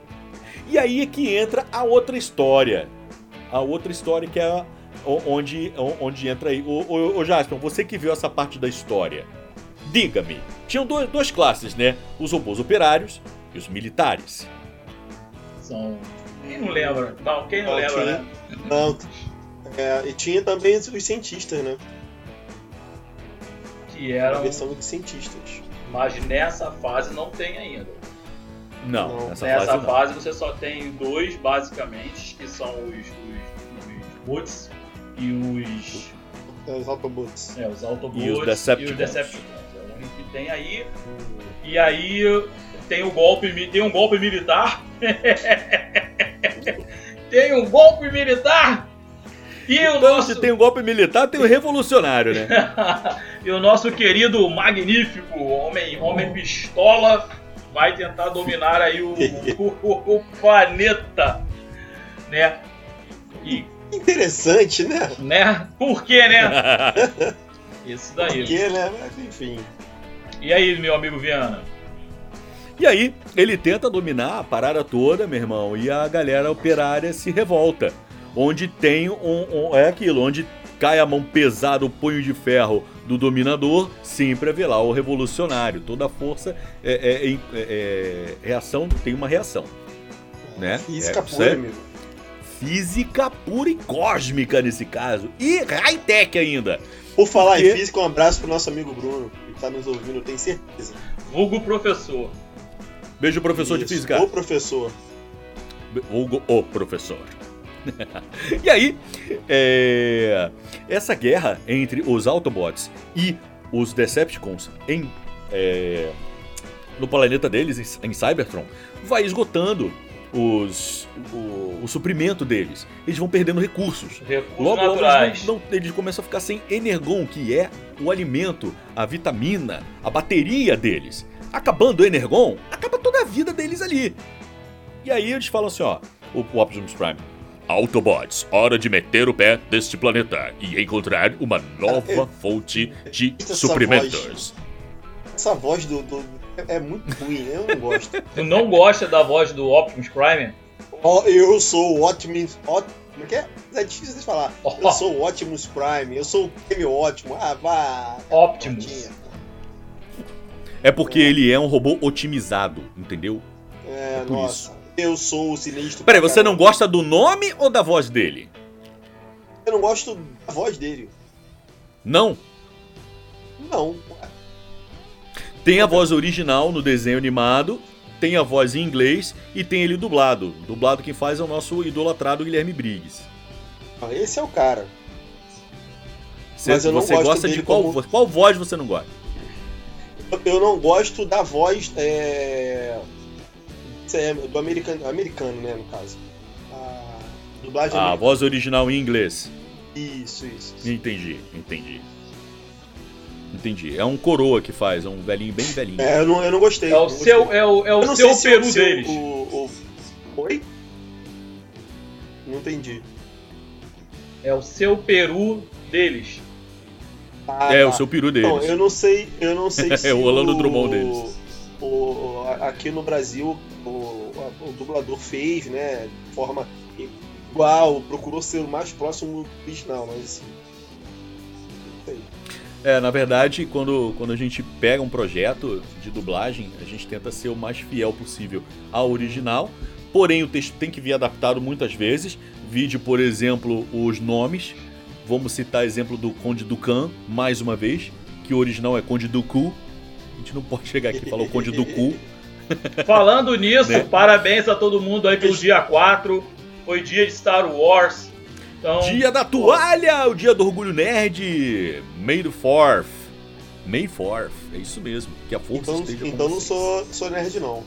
Speaker 1: E aí é que entra a outra história. A outra história que é onde, onde entra aí. Ô, ô, ô Jasper, você que viu essa parte da história, diga-me. Tinham duas, duas classes, né? Os robôs operários e os militares.
Speaker 2: São. Quem não lembra? Não, quem não
Speaker 3: Ah,
Speaker 2: lembra,
Speaker 3: tinha.
Speaker 2: né?
Speaker 3: Não, é, e tinha também os cientistas, né?
Speaker 2: Que
Speaker 3: A
Speaker 2: eram.
Speaker 3: versão dos cientistas.
Speaker 2: Mas nessa fase não tem ainda.
Speaker 1: Não,
Speaker 3: Não,
Speaker 1: nessa
Speaker 2: Nessa
Speaker 1: fase não.
Speaker 2: fase você só tem dois, basicamente, que são os, os, os Boots e os,
Speaker 3: É, os Autobots.
Speaker 2: é, os Autobots
Speaker 1: E os Decepticons.
Speaker 2: e os Decepticons. É o único que tem aí. E aí tem o golpe, tem um golpe militar. tem um golpe militar. E o
Speaker 1: Então,
Speaker 2: nosso
Speaker 1: se tem um golpe militar, tem o revolucionário, né?
Speaker 2: e o nosso querido magnífico homem, homem pistola vai tentar dominar aí o, o, o planeta, né? E,
Speaker 3: Interessante, né?
Speaker 2: né? Por quê, né? Isso daí.
Speaker 3: Porque, né? Mas enfim.
Speaker 2: E aí, meu amigo Viana?
Speaker 1: E aí, ele tenta dominar a parada toda, meu irmão, e a galera operária se revolta. Onde tem um, um- É aquilo, onde cai a mão pesada, o punho de ferro do dominador, sempre haverá lá o revolucionário. Toda força é, é- é- é- reação tem uma reação. Né?
Speaker 3: Física
Speaker 1: É,
Speaker 3: pura, amigo.
Speaker 1: Física pura e cósmica nesse caso. E high-tech ainda.
Speaker 3: Por falar
Speaker 1: quê?
Speaker 3: em física, um abraço pro nosso amigo Bruno, que tá nos ouvindo, eu tenho certeza.
Speaker 2: Vulgo professor.
Speaker 1: Beijo, professor de
Speaker 3: Isso.
Speaker 1: física.
Speaker 3: Ô, professor.
Speaker 1: Hugo, o professor. e aí, é, essa guerra entre os Autobots e os Decepticons em, é, no planeta deles, em, Cybertron, vai esgotando os, o, o suprimento deles. Eles vão perdendo recursos.
Speaker 2: Recursos
Speaker 1: Logo, logo eles, não- não- eles começam a ficar sem Energon, que é o alimento, a vitamina, a bateria deles. Acabando o Energon, acaba toda a vida deles ali. E aí eles falam assim, ó, o, o Optimus Prime. Autobots, hora de meter o pé deste planeta e encontrar uma nova fonte de
Speaker 3: Essa
Speaker 1: suprimentos.
Speaker 3: Essa voz do, do- é muito ruim, eu não gosto.
Speaker 2: Tu não gosta da voz do Optimus Prime?
Speaker 3: Ó, eu sou o Optimus. Ot- Como é que é? É difícil de falar.
Speaker 2: Ó.
Speaker 3: Eu sou o Optimus Prime, eu sou o Prêmio Ótimo. Ah, vá.
Speaker 2: Optimus.
Speaker 1: É porque ele é um robô otimizado, entendeu?
Speaker 3: É,
Speaker 1: É por
Speaker 3: nossa. Eu sou o sinistro.
Speaker 1: Peraí, você não gosta do nome ou da voz dele?
Speaker 3: Eu não gosto da voz dele.
Speaker 1: Não.
Speaker 3: Não.
Speaker 1: Tem a voz original no desenho animado, tem a voz em inglês e tem ele dublado. Dublado quem faz é o nosso idolatrado Guilherme Briggs.
Speaker 3: Não, Esse é o cara.
Speaker 1: Você,
Speaker 3: Mas eu não
Speaker 1: você
Speaker 3: gosto
Speaker 1: gosta de qual,
Speaker 3: como-
Speaker 1: qual voz você não gosta?
Speaker 3: Eu- não gosto da voz é, é do americano, americano, né, no caso. A dublagem
Speaker 1: A
Speaker 3: americana.
Speaker 1: voz original em inglês.
Speaker 3: Isso, isso. isso.
Speaker 1: Entendi, entendi. Entendi. É um coroa que faz, é um velhinho bem velhinho.
Speaker 3: É, eu não, eu não gostei.
Speaker 2: É o
Speaker 3: não
Speaker 2: seu, é o, é o seu
Speaker 3: se
Speaker 2: peru
Speaker 3: o
Speaker 2: deles.
Speaker 3: O, o... Oi? Não entendi.
Speaker 2: É o seu peru deles.
Speaker 3: Ah,
Speaker 1: é
Speaker 3: tá.
Speaker 1: o seu peru deles.
Speaker 3: Não, eu não sei, eu não sei se
Speaker 1: É o Orlando Drummond deles.
Speaker 3: O, aqui no Brasil o, o dublador fez, né, de forma igual, procurou ser o mais próximo do original, mas assim. não sei.
Speaker 1: É, na verdade, quando, quando a gente pega um projeto de dublagem, a gente tenta ser o mais fiel possível ao original. Porém, o texto tem que vir adaptado muitas vezes. Vide, por exemplo, os nomes. Vamos citar exemplo do Conde Ducan, mais uma vez, que o original é Conde Dooku. A gente não pode chegar aqui e falar o Conde Dooku.
Speaker 2: Falando nisso,
Speaker 1: Né?
Speaker 2: parabéns a todo mundo aí pelo dia 4. Foi dia de Star Wars. Então,
Speaker 1: Dia da toalha, o dia do orgulho nerd. May the 4th. May 4th, é isso mesmo. Que a força
Speaker 3: Então,
Speaker 1: esteja com
Speaker 3: então não
Speaker 1: vocês.
Speaker 3: sou, sou nerd não.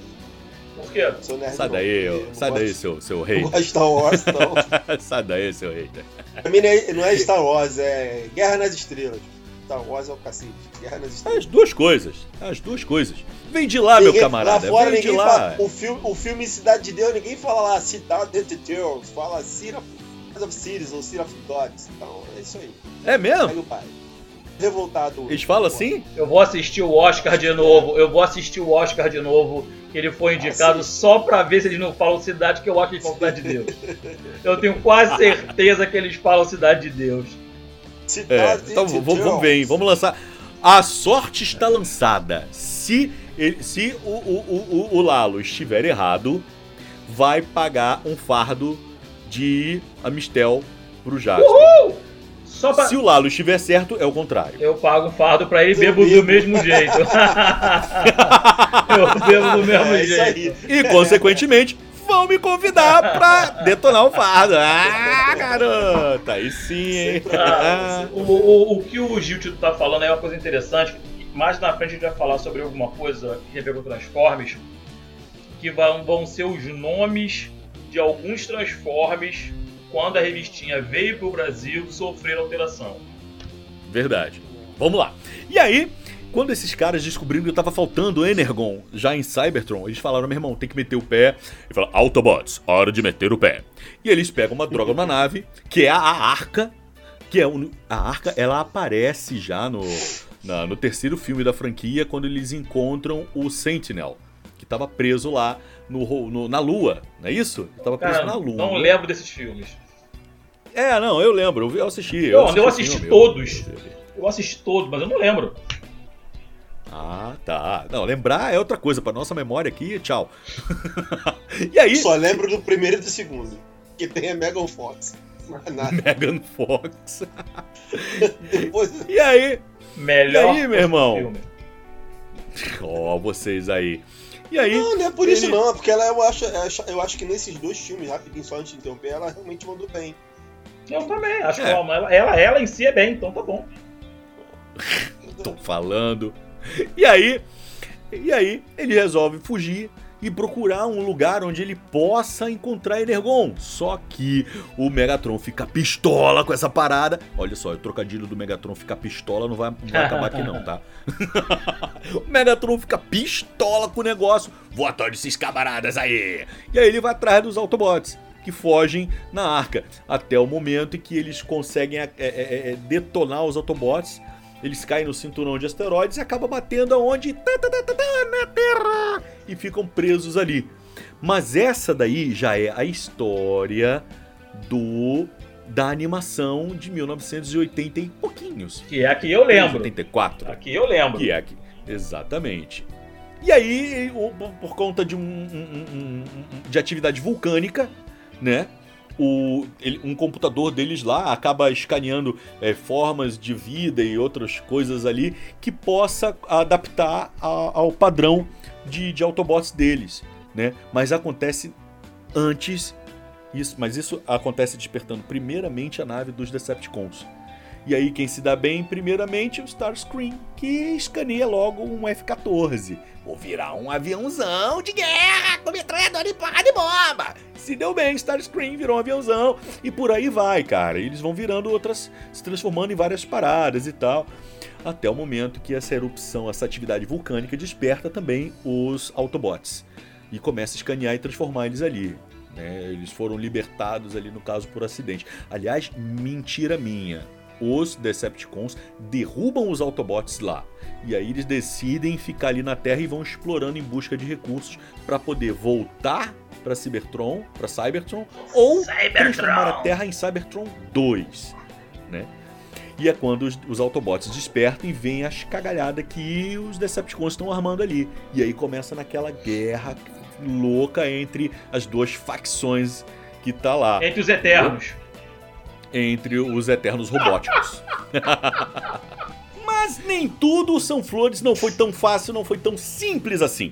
Speaker 2: Por quê?
Speaker 3: Sou nerd
Speaker 1: Sai
Speaker 3: não,
Speaker 1: daí,
Speaker 3: eu
Speaker 1: sai
Speaker 3: gosto-
Speaker 1: daí, seu, seu
Speaker 3: Eu
Speaker 1: rei.
Speaker 3: gosto de Star Wars, então.
Speaker 1: sai daí, seu hater.
Speaker 3: pra mim não é, não é Star Wars, é Guerra nas Estrelas. Star Wars é o cacete. Guerra nas Estrelas.
Speaker 1: As duas coisas, as duas coisas. Vem de lá, meu
Speaker 3: Ninguém-
Speaker 1: camarada,
Speaker 3: Lá fora
Speaker 1: vem de lá.
Speaker 3: fala. O filme, o filme Cidade de Deus, ninguém fala lá Cidade de Deus. Fala City of, of Cities ou City of Gods. Então é isso aí.
Speaker 1: É mesmo?
Speaker 3: Pega o pai. Revoltado.
Speaker 1: Eles falam assim?
Speaker 2: Eu vou assistir o Oscar de novo. Eu vou assistir o Oscar de novo. Que ele foi indicado
Speaker 3: Assiste.
Speaker 2: só pra ver se eles não falam cidade, que eu acho que eles falam cidade de Deus. Eu tenho quase certeza que eles falam cidade de Deus.
Speaker 1: É,
Speaker 3: Cidade
Speaker 1: então
Speaker 3: de
Speaker 1: vamos, vamos ver, hein,
Speaker 3: Deus.
Speaker 1: vamos lançar. A sorte está lançada. Se, se o, o, o, o Lalo estiver errado, vai pagar um fardo de Amistel pro Jasper.
Speaker 2: Só pra...
Speaker 1: Se o Lalo estiver certo, é o contrário.
Speaker 2: Eu pago um fardo pra ele e bebo do mesmo jeito. eu bebo do mesmo
Speaker 3: É isso
Speaker 2: jeito.
Speaker 3: aí.
Speaker 1: E, consequentemente, vão me convidar pra detonar o fardo. Ah, garota! Aí sim, hein?
Speaker 2: Ah, o, o, o que o Gil Tito tá falando é uma coisa interessante. Mais na frente a gente vai falar sobre alguma coisa que tem a ver com Transformers. Que vão, vão ser os nomes de alguns Transformers quando a revistinha veio pro Brasil sofreram alteração.
Speaker 1: Verdade. Vamos lá. E aí, quando esses caras descobriram que tava faltando Energon já em Cybertron, eles falaram, meu irmão, tem que meter o pé. E falaram, Autobots, hora de meter o pé. E eles pegam uma droga numa nave, que é a Arca, que é um, a Arca, ela aparece já no, na- no terceiro filme da franquia, quando eles encontram o Sentinel, que tava preso lá no, no- na Lua, não é isso? Ele tava
Speaker 2: Cara,
Speaker 1: na Lua.
Speaker 2: não lembro desses filmes.
Speaker 1: É, não, eu lembro, eu vi- eu assisti.
Speaker 2: Não, eu
Speaker 1: o
Speaker 2: assisti
Speaker 1: filme,
Speaker 2: todos. Eu assisti todos, mas eu não lembro.
Speaker 1: Ah, tá. Não, lembrar é outra coisa. Pra nossa memória aqui, tchau. e aí,
Speaker 3: Só lembro do primeiro e do segundo. Que tem a Megan Fox.
Speaker 1: Megan Fox.
Speaker 3: Depois.
Speaker 1: E aí?
Speaker 2: Melhor
Speaker 1: E aí, meu irmão?
Speaker 2: filme.
Speaker 1: Ó, vocês aí. E aí?
Speaker 3: Não, não é por isso
Speaker 1: Ele-
Speaker 3: não, é porque ela eu acho, eu acho que nesses dois filmes, rapidinho, só antes de interromper, ela realmente mandou bem.
Speaker 2: Eu também, acho que
Speaker 1: É.
Speaker 2: ela, ela, ela em si é bem, então tá bom.
Speaker 1: Tô falando. E aí? E aí, ele resolve fugir e procurar um lugar onde ele possa encontrar Energon. Só que o Megatron fica pistola com essa parada. Olha só, o trocadilho do Megatron ficar pistola não vai, não vai acabar aqui não, tá? o Megatron fica pistola com o negócio. Vou atrás desses camaradas aí. E aí ele vai atrás dos Autobots. Que fogem na arca. Até o momento em que eles conseguem é, é, é, detonar os Autobots. Eles caem no cinturão de asteroides e acabam batendo aonde? Tá, tá, tá, na Terra! E ficam presos ali. Mas essa daí já é a história do da animação de 1980 e pouquinhos.
Speaker 2: Que é a que eu lembro.
Speaker 1: 84.
Speaker 2: Aqui eu lembro.
Speaker 1: Que é aqui. Exatamente. E aí, por conta de um- um- um- de atividade vulcânica, né? O, ele- um computador deles lá acaba escaneando é, formas de vida e outras coisas ali que possa adaptar a- ao padrão de, de Autobots deles, né? Mas acontece antes isso, mas isso acontece despertando primeiramente a nave dos Decepticons. E aí quem se dá bem primeiramente é o Starscream, que escaneia logo um F-14. Vou virar um aviãozão de guerra com metralhador e de bomba. Se deu bem, Starscream virou um aviãozão e por aí vai, cara. Eles vão virando outras, se transformando em várias paradas e tal. Até o momento que essa erupção, essa atividade vulcânica desperta também os Autobots. E começa a escanear e transformar eles ali. né? Eles foram libertados ali, no caso, por acidente. Aliás, mentira minha os Decepticons derrubam os Autobots lá. E aí eles decidem ficar ali na Terra e vão explorando em busca de recursos para poder voltar para Cybertron, para Cybertron, ou transformar a Terra em Cybertron 2, né? E é quando os, os Autobots despertam e veem as cagalhadas que os Decepticons estão armando ali. E aí começa naquela guerra louca entre as duas facções que tá lá
Speaker 2: Entre os Eternos.
Speaker 1: Entre os eternos robóticos. Mas nem tudo são flores, não foi tão fácil, não foi tão simples assim.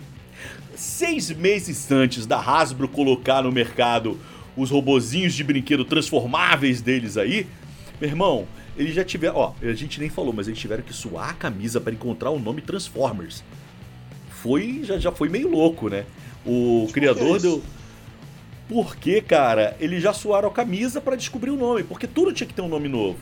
Speaker 1: Seis meses antes da Hasbro colocar no mercado os robozinhos de brinquedo transformáveis deles aí, meu irmão, eles já tiveram. Ó, a gente nem falou, mas eles tiveram que suar a camisa para encontrar o nome Transformers. Foi. Já, já foi meio louco, né? O criador
Speaker 3: isso?
Speaker 1: Porque, cara, eles já suaram a camisa para descobrir o nome, porque tudo tinha que ter um nome novo,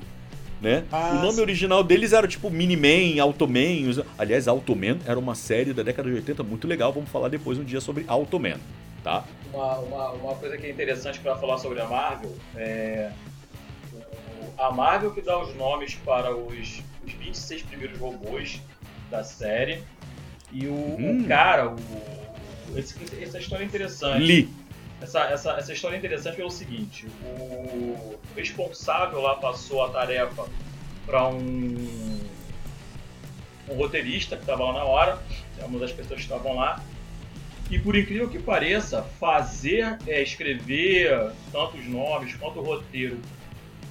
Speaker 1: né?
Speaker 3: Ah,
Speaker 1: o nome
Speaker 3: sim.
Speaker 1: original deles era tipo Miniman, Automan. Aliás, Automan era uma série da década de 80 muito legal, vamos falar depois um dia sobre Automan, tá?
Speaker 2: Uma, uma, uma coisa que é interessante para falar sobre a Marvel é. A Marvel que dá os nomes para os, os 26 primeiros robôs da série. E o,
Speaker 1: Hum.
Speaker 2: o cara, o, esse- essa história é interessante.
Speaker 1: Lee.
Speaker 2: Essa, essa, essa história é interessante pelo seguinte: o responsável lá passou a tarefa para um, um roteirista que estava lá na hora, é uma das pessoas que estavam lá, E por incrível que pareça, fazer, é, escrever tanto os nomes quanto o roteiro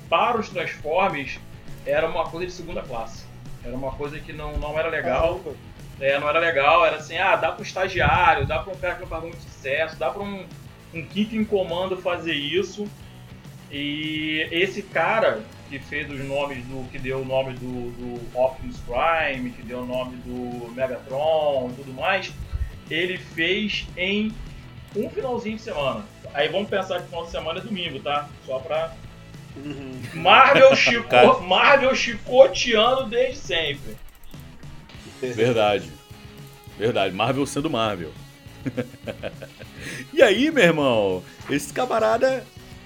Speaker 2: para os Transformers era uma coisa de segunda classe. Era uma coisa que não, não era legal. É, não era legal, era assim, ah, dá para o estagiário, dá para um cara que não faz muito sucesso, dá para um, um quinto em comando fazer isso. E esse cara que fez os nomes do. que deu o nome do, do Optimus Prime, que deu o nome do Megatron e tudo mais, ele fez em um finalzinho de semana. Aí vamos pensar que final de semana é domingo, tá? Só pra.
Speaker 3: Uhum.
Speaker 2: Marvel, chico... Marvel chicoteando desde sempre.
Speaker 1: Verdade. Verdade. Marvel sendo Marvel. e aí, meu irmão, esse camarada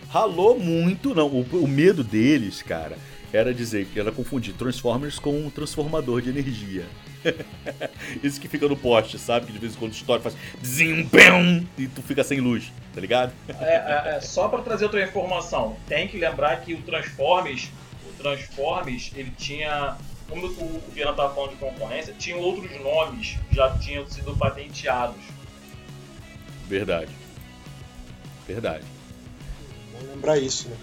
Speaker 1: ralou muito, não. O, o, medo deles, cara, era dizer que era confundir Transformers com um transformador de energia. Isso que fica no poste, sabe? Que de vez em quando estoura faz zimbam e tu fica sem luz, tá ligado?
Speaker 2: É, é, é, só para trazer outra informação, tem que lembrar que o Transformers, o Transformers, ele tinha como o Viana estava falando de concorrência, tinham outros nomes já tinham sido patenteados.
Speaker 1: Verdade. Verdade.
Speaker 3: Vamos lembrar isso, né?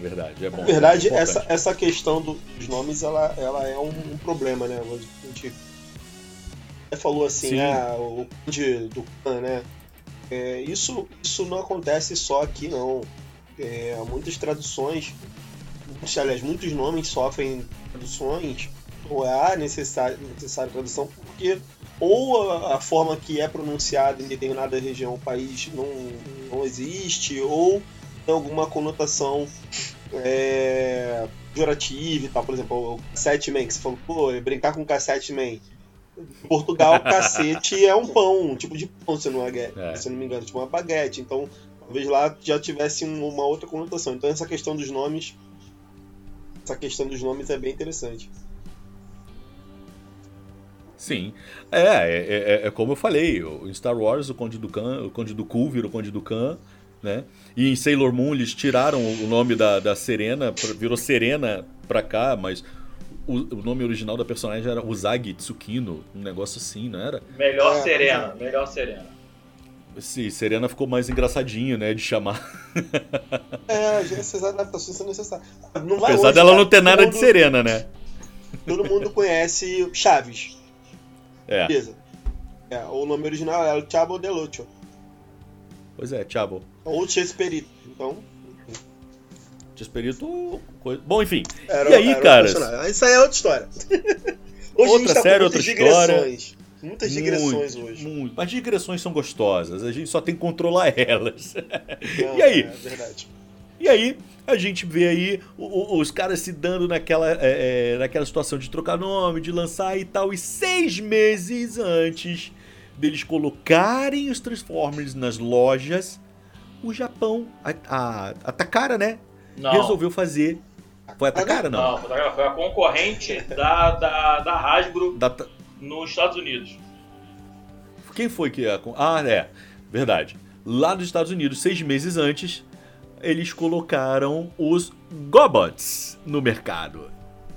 Speaker 1: Verdade, é bom.
Speaker 3: Na verdade, é essa, essa questão do, dos nomes, ela, ela é um, um problema, né? A gente falou assim, ah, o de, do Khan, né? É, isso, isso não acontece só aqui, não. É, muitas traduções aliás, muitos nomes sofrem traduções, ou há necessária, necessária tradução, porque ou a, a, forma que é pronunciada em determinada região ou país não, não existe, ou tem alguma conotação é, pejorativa e tal. Por exemplo, o cassette man, que você falou, pô, brincar com cassette man. Em Portugal, cacete é um pão, um tipo de pão, se não, é, é. se não me engano, tipo uma baguete. Então, talvez lá já tivesse uma outra conotação. Então, essa questão dos nomes essa questão dos nomes é bem interessante.
Speaker 1: Sim. É, é, é, é como eu falei, em Star Wars o Conde do Khan, o Conde do Ku virou Conde do Khan, né? E em Sailor Moon eles tiraram o nome da, da Serena, virou Serena pra cá, mas o, o nome original da personagem era Usagi Tsukino, um negócio assim, não era?
Speaker 2: Melhor é, Serena, é. melhor Serena.
Speaker 1: Sim, Serena ficou mais engraçadinho, né? De chamar.
Speaker 3: É, essas adaptações são necessárias.
Speaker 1: Não vai Apesar longe, dela não ter nada mundo, de Serena, né?
Speaker 3: Todo mundo conhece Chaves.
Speaker 1: É.
Speaker 3: Beleza. É, o nome original é o Chavo de Lucho.
Speaker 1: Pois é, Chavo.
Speaker 3: Ou Chesperito. Então.
Speaker 1: Chesperito. Bom, enfim.
Speaker 3: Era,
Speaker 1: e aí, cara?
Speaker 3: Isso aí é outra história.
Speaker 1: Hoje outra tá série, outra história.
Speaker 3: Muitas digressões muito, hoje.
Speaker 1: Muito. Mas digressões são gostosas, a gente só tem que controlar elas.
Speaker 3: Não, e aí? É verdade.
Speaker 1: E aí, a gente vê aí os caras se dando naquela, é, é, naquela situação de trocar nome, de lançar e tal. E seis meses antes deles colocarem os Transformers nas lojas, o Japão, a, a, a Takara, né? Não. Resolveu fazer. Foi a Takara, não?
Speaker 2: Não, foi a concorrente da, da, da Hasbro. Da, nos Estados Unidos.
Speaker 1: Quem foi que. Ah, é. Verdade. Lá nos Estados Unidos, seis meses antes, eles colocaram os Gobots no mercado.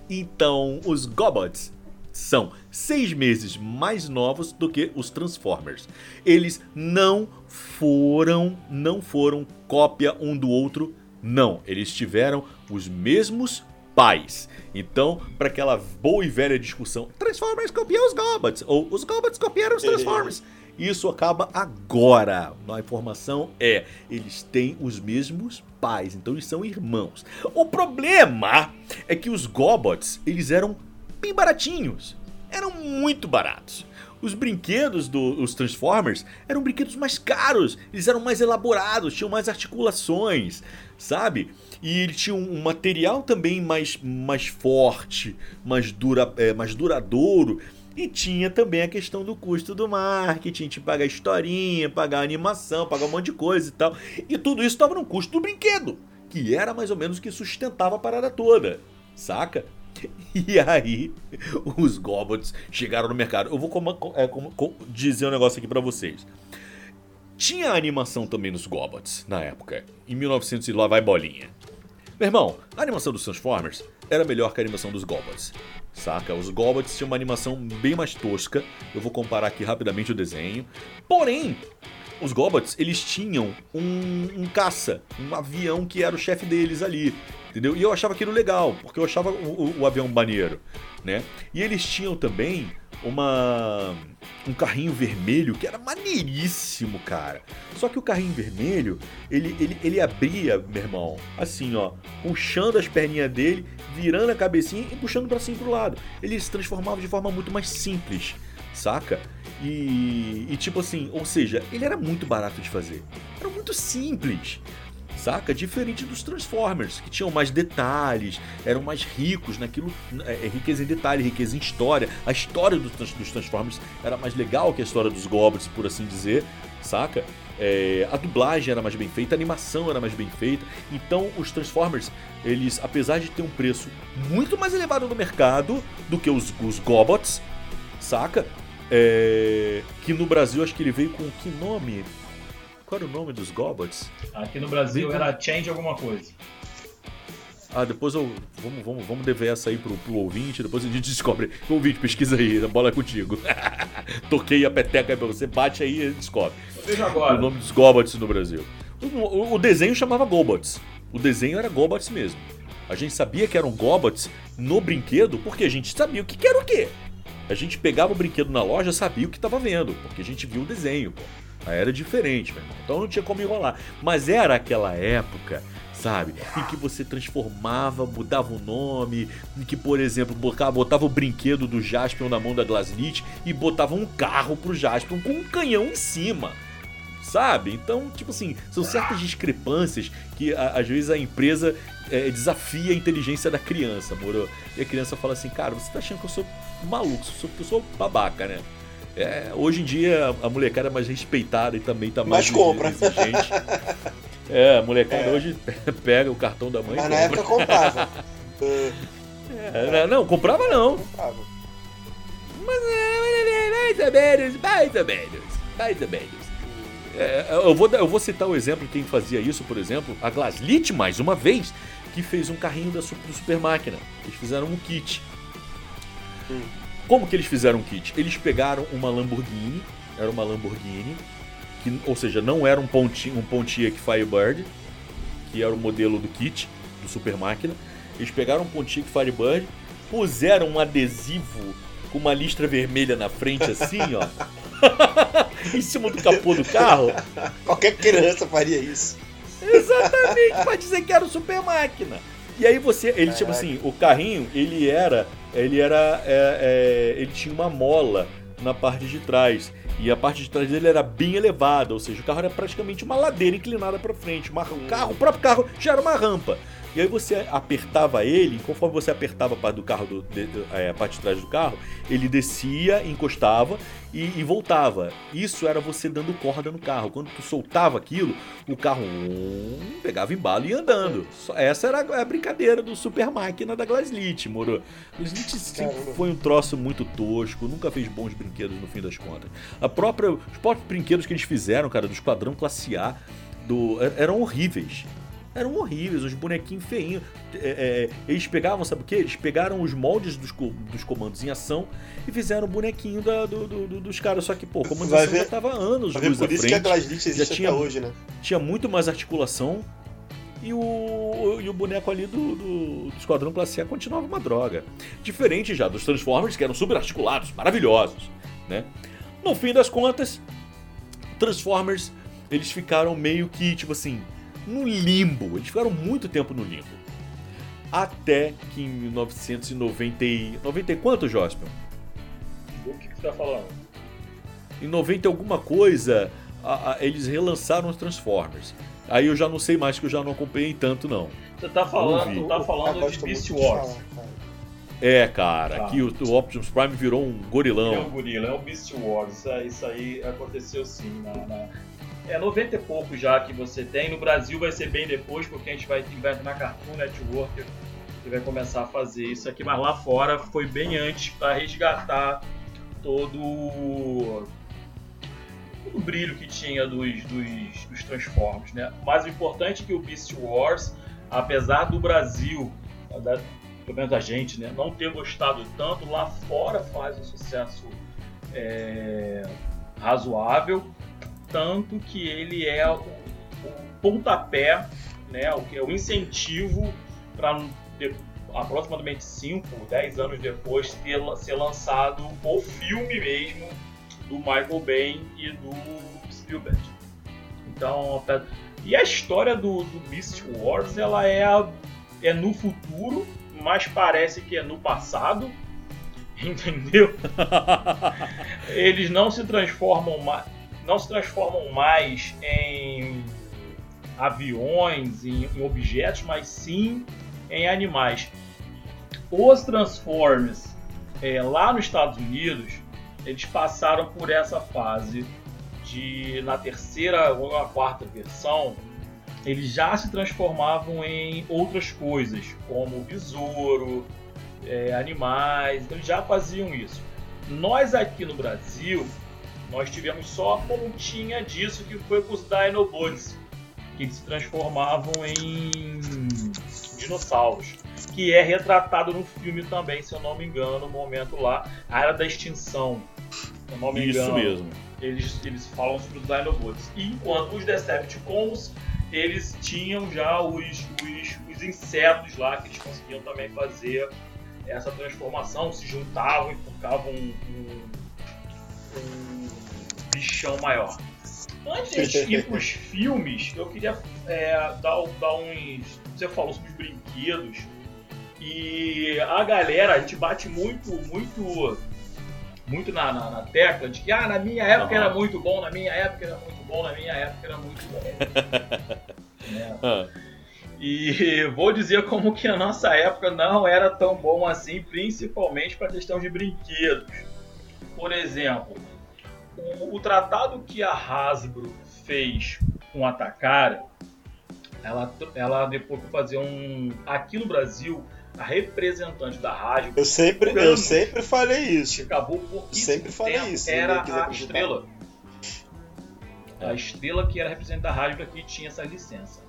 Speaker 1: Então, os Gobots são seis meses mais novos do que os Transformers. Eles não foram, não foram cópia um do outro, não. Eles tiveram os mesmos pais. Então, para aquela boa e velha discussão, Transformers copiou os Gobots, ou os Gobots copiaram os Transformers. Isso acaba agora. A informação é, eles têm os mesmos pais, então eles são irmãos. O problema é que os Gobots, eles eram bem baratinhos. Eram muito baratos. Os brinquedos dos Transformers eram brinquedos mais caros, eles eram mais elaborados, tinham mais articulações, sabe? E ele tinha um material também mais, mais forte, mais, dura, é, mais duradouro. E tinha também a questão do custo do marketing, de pagar historinha, pagar animação, pagar um monte de coisa e tal. E tudo isso estava no custo do brinquedo, que era mais ou menos o que sustentava a parada toda, saca? E aí, os Gobots chegaram no mercado. Eu vou é, dizer um negócio aqui para vocês. Tinha animação também nos Gobots na época. Em 1900 e lá vai bolinha. Meu irmão, a animação dos Transformers era melhor que a animação dos Gobots. Saca? Os Gobots tinham uma animação bem mais tosca. Eu vou comparar aqui rapidamente o desenho. Porém, os Gobots, eles tinham um, um caça, um avião que era o chefe deles ali. Entendeu? E eu achava aquilo legal, porque eu achava o, o, o avião maneiro, né? E eles tinham também uma um carrinho vermelho que era maneiríssimo, cara. Só que o carrinho vermelho, ele, ele, ele abria, meu irmão, assim, ó, puxando as perninhas dele, virando a cabecinha e puxando para cima pro lado. Ele se transformava de forma muito mais simples, saca? E, e tipo assim, ou seja, ele era muito barato de fazer. Era muito simples saca? Diferente dos Transformers, que tinham mais detalhes, eram mais ricos naquilo, é, é, riqueza em detalhe, riqueza em história. A história do, dos Transformers era mais legal que a história dos Goblins, por assim dizer, saca? É, a dublagem era mais bem feita, a animação era mais bem feita. Então, os Transformers, eles, apesar de ter um preço muito mais elevado no mercado do que os, os Gobots, saca? É, que no Brasil acho que ele veio com que nome? Qual era o nome dos Gobots?
Speaker 2: Aqui no Brasil era Change alguma coisa.
Speaker 1: Ah, depois eu. Vamos, vamos, vamos dever essa aí pro, pro ouvinte, depois a gente descobre. O ouvinte, pesquisa aí, a bola é contigo. Toquei a peteca aí pra você, bate aí e descobre.
Speaker 2: Veja agora.
Speaker 1: O nome dos Gobots no Brasil. O, o, o desenho chamava Gobots. O desenho era Gobots mesmo. A gente sabia que eram Gobots no brinquedo porque a gente sabia o que, que era o quê. A gente pegava o brinquedo na loja, sabia o que estava vendo, porque a gente viu o desenho, pô. Era diferente, meu irmão. Então não tinha como enrolar. Mas era aquela época sabe? Em que você transformava, mudava o nome, em que, por exemplo, botava, o brinquedo do Jaspion na mão da Glaslit e botava um carro pro Jaspion com um canhão em cima. Sabe? Então, tipo assim, são certas discrepâncias que a, às vezes a empresa é, desafia a inteligência da criança, moro? E a criança fala assim, cara, você tá achando que eu sou maluco, que eu sou babaca, né? É, hoje em dia a molecada é mais respeitada e também tá mais,
Speaker 3: mais compra.
Speaker 1: exigente. É, a molecada é. hoje pega o cartão da mãe
Speaker 3: Mas na época comprava.
Speaker 1: é, não, comprava não. Comprava. Mas é, mais ou menos, mais ou menos, mais ou menos. É, eu, vou, eu vou citar o exemplo de quem fazia isso, por exemplo, a Glaslit, mais uma vez, que fez um carrinho da, do Super Máquina. Eles fizeram um kit. Hum. Como que eles fizeram um kit? Eles pegaram uma Lamborghini, era uma Lamborghini, que, ou seja, não era um, Ponti, um Pontiac Firebird, que era o modelo do kit, do Super Máquina. Eles pegaram um Pontiac Firebird, puseram um adesivo com uma listra vermelha na frente assim, ó. em cima do capô do carro.
Speaker 3: Qualquer criança faria isso.
Speaker 1: Exatamente, pra dizer que era o Super Máquina. E aí você, ele Caraca. tipo assim, o carrinho, ele era, ele era, é, é, ele tinha uma mola na parte de trás. E a parte de trás dele era bem elevada, ou seja, o carro era praticamente uma ladeira inclinada para frente. O, carro, o próprio carro já era uma rampa. E aí você apertava ele, conforme você apertava a parte do carro, do, de, é, a parte de trás do carro, ele descia, encostava e, e, voltava. Isso era você dando corda no carro. Quando tu soltava aquilo, o carro hum, pegava embalo e ia andando. Essa era a brincadeira do super máquina da Glaslit, moro? Glaslit sempre foi um troço muito tosco, nunca fez bons brinquedos no fim das contas. A própria, os próprios brinquedos que eles fizeram, cara, do Esquadrão Classe A, do, eram horríveis eram horríveis, uns bonequinhos feinhos. É, é, eles pegavam, sabe o que? Eles pegaram os moldes dos, dos comandos em ação e fizeram o bonequinho da, do, do, dos caras. Só que, pô, o comando em ação já tava anos
Speaker 3: luz
Speaker 1: por
Speaker 3: isso frente, que a existe tinha, hoje, né?
Speaker 1: Tinha muito mais articulação e o, e o boneco ali do, do, do Esquadrão Classe A continuava uma droga. Diferente já dos Transformers, que eram super articulados, maravilhosos, né? No fim das contas, Transformers, eles ficaram meio que, tipo assim, no limbo. Eles ficaram muito tempo no limbo. Até que em 1990 e... 90 e quanto, Jospion?
Speaker 2: O que, você tá falando?
Speaker 1: Em 90 alguma coisa, a, a, eles relançaram os Transformers. Aí eu já não sei mais, que eu já não acompanhei tanto, não.
Speaker 2: Você tá falando, tá falando de Beast Wars.
Speaker 1: é, cara, aqui o, o, Optimus Prime virou um gorilão.
Speaker 2: É um gorila, é o Beast Wars. Isso, isso aí aconteceu sim na, na, é 90 e pouco já que você tem. No Brasil vai ser bem depois, porque a gente vai, vai na Cartoon Network e vai começar a fazer isso aqui, mas lá fora foi bem antes para resgatar todo, todo o brilho que tinha dos, dos, dos Transformers, né? Mas o importante é que o Beast Wars, apesar do Brasil, pelo menos a gente, né, não ter gostado tanto, lá fora faz um sucesso é, razoável, tanto que ele é o, o pontapé, né, o, é o incentivo para aproximadamente 5, 10 anos depois ter, ser lançado o filme mesmo do Michael Bay e do Spielberg. Então, e a história do, do Beast Wars ela é, é no futuro, mas parece que é no passado. Entendeu? Eles não se transformam mais, não se transformam mais em aviões, em, em objetos, mas sim em animais. Os Transformers é, lá nos Estados Unidos, eles passaram por essa fase de na terceira ou na quarta versão eles já se transformavam em outras coisas, como besouro, é, animais, então eles já faziam isso. Nós aqui no Brasil, nós tivemos só a pontinha disso que foi com os Dinobots, que se transformavam em dinossauros, que é retratado no filme também, se eu não me engano, no momento lá, a Era da Extinção, se eu não me
Speaker 1: Isso
Speaker 2: engano.
Speaker 1: mesmo.
Speaker 2: Eles, eles falam sobre os Dinobots. E enquanto os Decepticons eles tinham já os, os, os, insetos lá que eles conseguiam também fazer essa transformação, se juntavam e ficavam um, um, um bichão maior. Antes de ir para os filmes, eu queria é, dar, dar uns. Você falou sobre os brinquedos. E a galera, a gente bate muito, muito, muito na, na, na tecla de que ah, na minha época uhum. era muito bom, na minha época era muito bom, na minha época era muito bom. é. E vou dizer como que a nossa época não era tão bom assim, principalmente para questão de brinquedos. Por exemplo, o, o, tratado que a Hasbro fez com a Takara, ela, ela depois foi fazer um. Aqui no Brasil, a representante da Hasbro.
Speaker 3: Eu sempre, eu sempre falei isso.
Speaker 2: Acabou por
Speaker 3: sempre falei isso.
Speaker 2: Era a estrela. A estrela que era representante da Hasbro aqui tinha essa licença.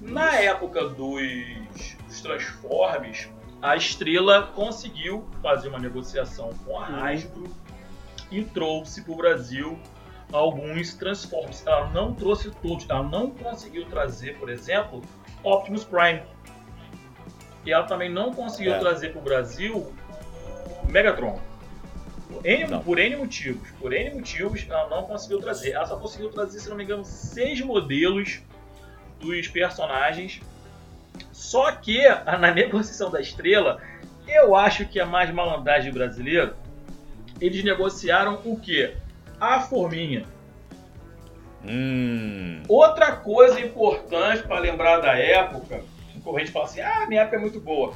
Speaker 2: Na época dos, dos Transformers, a estrela conseguiu fazer uma negociação com a Hasbro e trouxe para o Brasil alguns Transformers. Ela não trouxe todos, ela não conseguiu trazer, por exemplo, Optimus Prime. E ela também não conseguiu é. trazer para o Brasil Megatron. N, por N motivos. Por N motivos, ela não conseguiu trazer. Ela só conseguiu trazer, se não me engano, seis modelos dos personagens. Só que na negociação da estrela, eu acho que é mais malandragem brasileira. Eles negociaram o que? A forminha.
Speaker 1: Hum.
Speaker 2: Outra coisa importante para lembrar da época, o a gente fala assim, ah, minha época é muito boa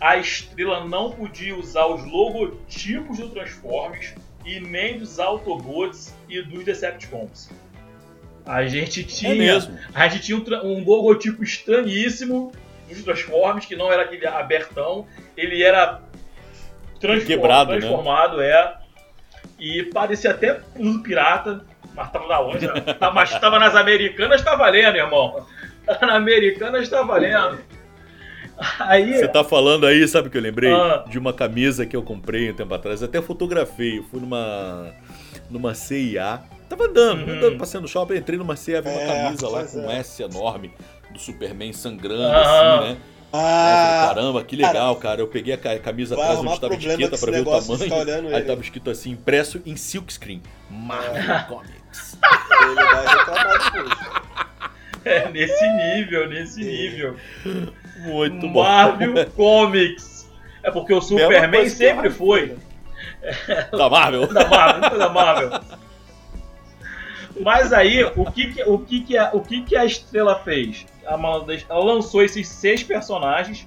Speaker 2: a estrela não podia usar os logotipos do Transformers e nem dos Autobots e dos Decepticons. A gente tinha,
Speaker 1: é
Speaker 2: a gente tinha um, um, logotipo estranhíssimo dos Transformers, que não era aquele abertão, ele era transform,
Speaker 1: Quebrado,
Speaker 2: né? transformado, né? é. E parecia até um pirata, mas tava na onde? Tá, mas tava nas americanas, tá valendo, irmão. Na americanas tá valendo.
Speaker 1: Aí... Você tá falando aí, sabe o que eu lembrei? Ah. De uma camisa que eu comprei um tempo atrás. Até fotografei. Eu fui numa, numa CIA. Tava andando, uhum. andando, passeando no shopping. Entrei numa CIA, vi uma é, camisa lá com um é. S enorme do Superman sangrando, assim, né?
Speaker 3: Ah,
Speaker 1: é, caramba, que legal, cara. cara. Eu peguei a camisa atrás onde estava etiqueta pra ver o tamanho. Aí tava escrito assim, impresso em silkscreen. Marvel é. Comics. Ele vai reclamar
Speaker 2: depois. É, nesse nível, nesse nível.
Speaker 1: Muito
Speaker 2: Marvel
Speaker 1: bom.
Speaker 2: Comics. É porque o Superman sempre foi.
Speaker 1: Da Marvel.
Speaker 2: da Marvel, da Marvel. Mas aí, o que que, o que, que, a, o que, que a Estrela fez? Ela lançou esses seis personagens.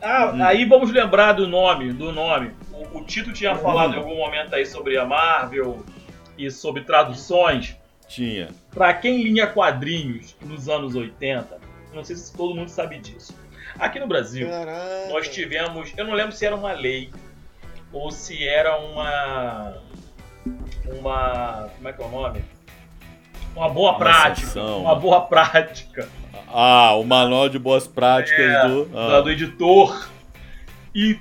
Speaker 2: Ah, hum. Aí vamos lembrar do nome, do nome. O, o Tito tinha hum. falado em algum momento aí sobre a Marvel e sobre traduções.
Speaker 1: Tinha.
Speaker 2: Pra quem linha quadrinhos nos anos 80, não sei se todo mundo sabe disso. Aqui no Brasil, Caraca. nós tivemos. Eu não lembro se era uma lei ou se era uma. Uma. Como é que é o nome? Uma boa uma prática. Sessão. Uma boa prática.
Speaker 1: Ah, o manual de boas práticas
Speaker 2: é,
Speaker 1: do,
Speaker 2: ah. do editor. E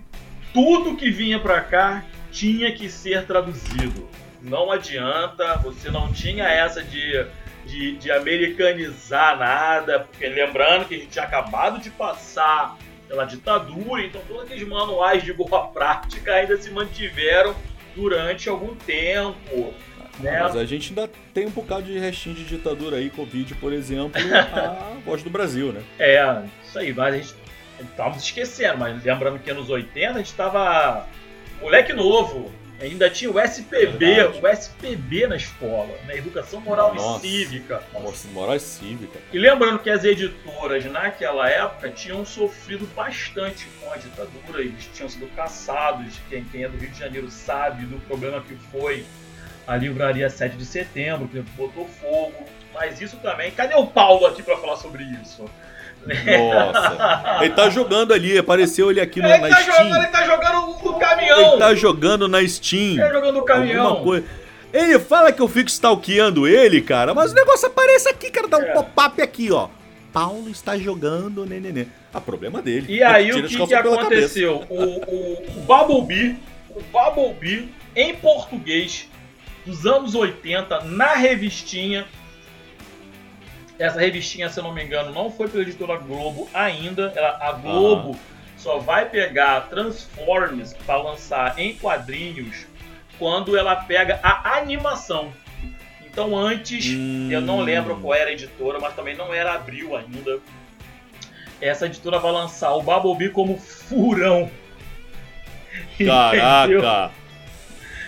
Speaker 2: tudo que vinha pra cá tinha que ser traduzido. Não adianta, você não tinha essa de, de, de americanizar nada, porque lembrando que a gente tinha acabado de passar pela ditadura, então todos aqueles manuais de boa prática ainda se mantiveram durante algum tempo. Né?
Speaker 1: Mas a gente ainda tem um bocado de restinho de ditadura aí, Covid, por exemplo, a voz do Brasil, né?
Speaker 2: É, isso aí, mas a gente estávamos esquecendo, mas lembrando que anos 80 a gente estava moleque novo, ainda tinha o SPB,
Speaker 1: Verdade.
Speaker 2: o SPB na escola, né? Educação Moral
Speaker 1: Nossa.
Speaker 2: e Cívica.
Speaker 1: Nossa, moral cívica.
Speaker 2: E lembrando que as editoras naquela época tinham sofrido bastante com a ditadura, eles tinham sido caçados, quem, quem é do Rio de Janeiro sabe do problema que foi a livraria 7 de setembro, que botou fogo. Mas isso também. Cadê o Paulo aqui pra falar sobre isso?
Speaker 1: Nossa. Ele tá jogando ali, apareceu ele aqui no,
Speaker 2: Ele
Speaker 1: na
Speaker 2: tá,
Speaker 1: Steam.
Speaker 2: jogando, ele tá jogando no caminhão!
Speaker 1: Ele tá jogando na Steam.
Speaker 2: Ele tá jogando no caminhão!
Speaker 1: Coisa. Ele fala que eu fico stalkeando ele, cara, mas o negócio aparece aqui, cara, dá um
Speaker 2: É.
Speaker 1: pop-up aqui, ó. Paulo está jogando, nenenê. Ah, problema dele.
Speaker 2: E aí o que, que aconteceu? O, o, o Bumblebee, o Bumblebee em português dos anos 80, na revistinha. Essa revistinha, se eu não me engano, não foi pela editora Globo ainda. Ela- a Globo só vai pegar Transformers para lançar em quadrinhos quando ela pega a animação. Então antes
Speaker 1: Hum.
Speaker 2: eu não lembro qual era a editora, mas também não era Abril ainda. Essa editora vai lançar o Bumblebee como furão. Entendeu?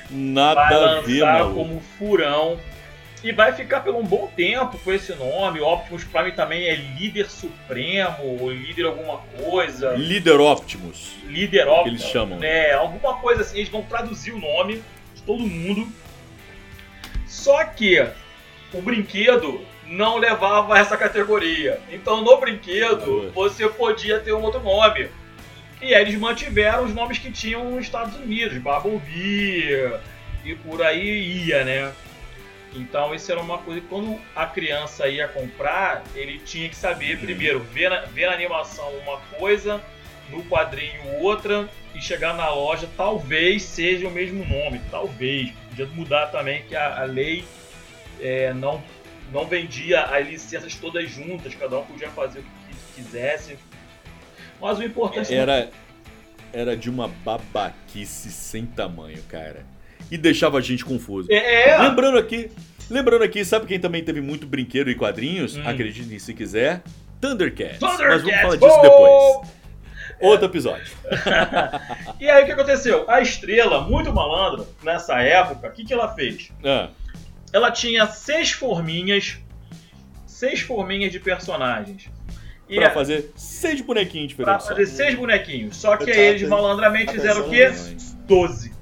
Speaker 1: Nada
Speaker 2: Vai
Speaker 1: a ver,
Speaker 2: lançar
Speaker 1: maluco.
Speaker 2: como furão. E vai ficar por um bom tempo com esse nome. Optimus Prime também é líder supremo, ou líder alguma coisa.
Speaker 1: Líder Optimus.
Speaker 2: Líder Optimus.
Speaker 1: eles chamam.
Speaker 2: É, alguma coisa assim, eles vão traduzir o nome de todo mundo. Só que o brinquedo não levava essa categoria. Então no brinquedo você podia ter um outro nome. E aí eles mantiveram os nomes que tinham nos Estados Unidos, Bumblebee e por aí ia, né? Então isso era uma coisa que quando a criança ia comprar, ele tinha que saber primeiro, ver na, ver na animação uma coisa, no quadrinho outra, e chegar na loja talvez seja o mesmo nome, talvez. Podia mudar também que a, a lei é, não, não vendia as licenças todas juntas, cada um podia fazer o que qui- quisesse. Mas o importante
Speaker 1: Era, era de uma babaquice sem tamanho, cara. E deixava a gente confuso.
Speaker 2: é, é
Speaker 1: Lembrando aqui, lembrando aqui, sabe quem também teve muito brinquedo e quadrinhos?
Speaker 2: Hum.
Speaker 1: Acreditem se quiser. Thundercats. Mas
Speaker 2: Thundercats,
Speaker 1: vamos falar disso depois. Outro episódio.
Speaker 2: E aí o que aconteceu? A estrela, muito malandra, nessa época, o que, que ela fez?
Speaker 1: Ah,
Speaker 2: Ela tinha seis forminhas, seis forminhas de personagens. E
Speaker 1: pra
Speaker 2: a-
Speaker 1: fazer seis bonequinhos
Speaker 2: pra
Speaker 1: diferentes.
Speaker 2: fazer seis bonequinhos. Só que aí eles malandramente fizeram o quê? Doze.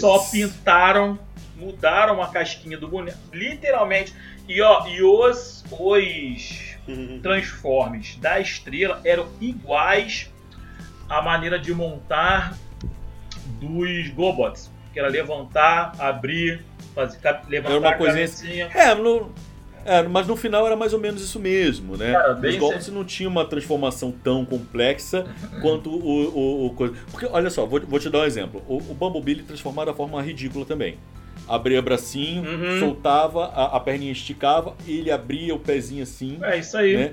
Speaker 2: Só pintaram, mudaram a casquinha do boneco. Literalmente. E ó, e os, os Transformers da estrela eram iguais à maneira de montar dos Gobots. Que era levantar, abrir, fazer, levantar
Speaker 1: Era uma
Speaker 2: a
Speaker 1: coisinha
Speaker 2: cabecinha.
Speaker 1: É, no, é, mas no final era mais ou menos isso mesmo, né?
Speaker 2: Cara,
Speaker 1: Os golpes não tinham uma transformação tão complexa quanto o, o, o coisa. Porque, olha só, vou, vou te dar um exemplo. O, o Bumblebee ele transformava da forma ridícula também. Abria bracinho,
Speaker 2: Uhum.
Speaker 1: soltava, a, a perninha esticava, ele abria o pezinho assim,
Speaker 2: É isso aí.
Speaker 1: né?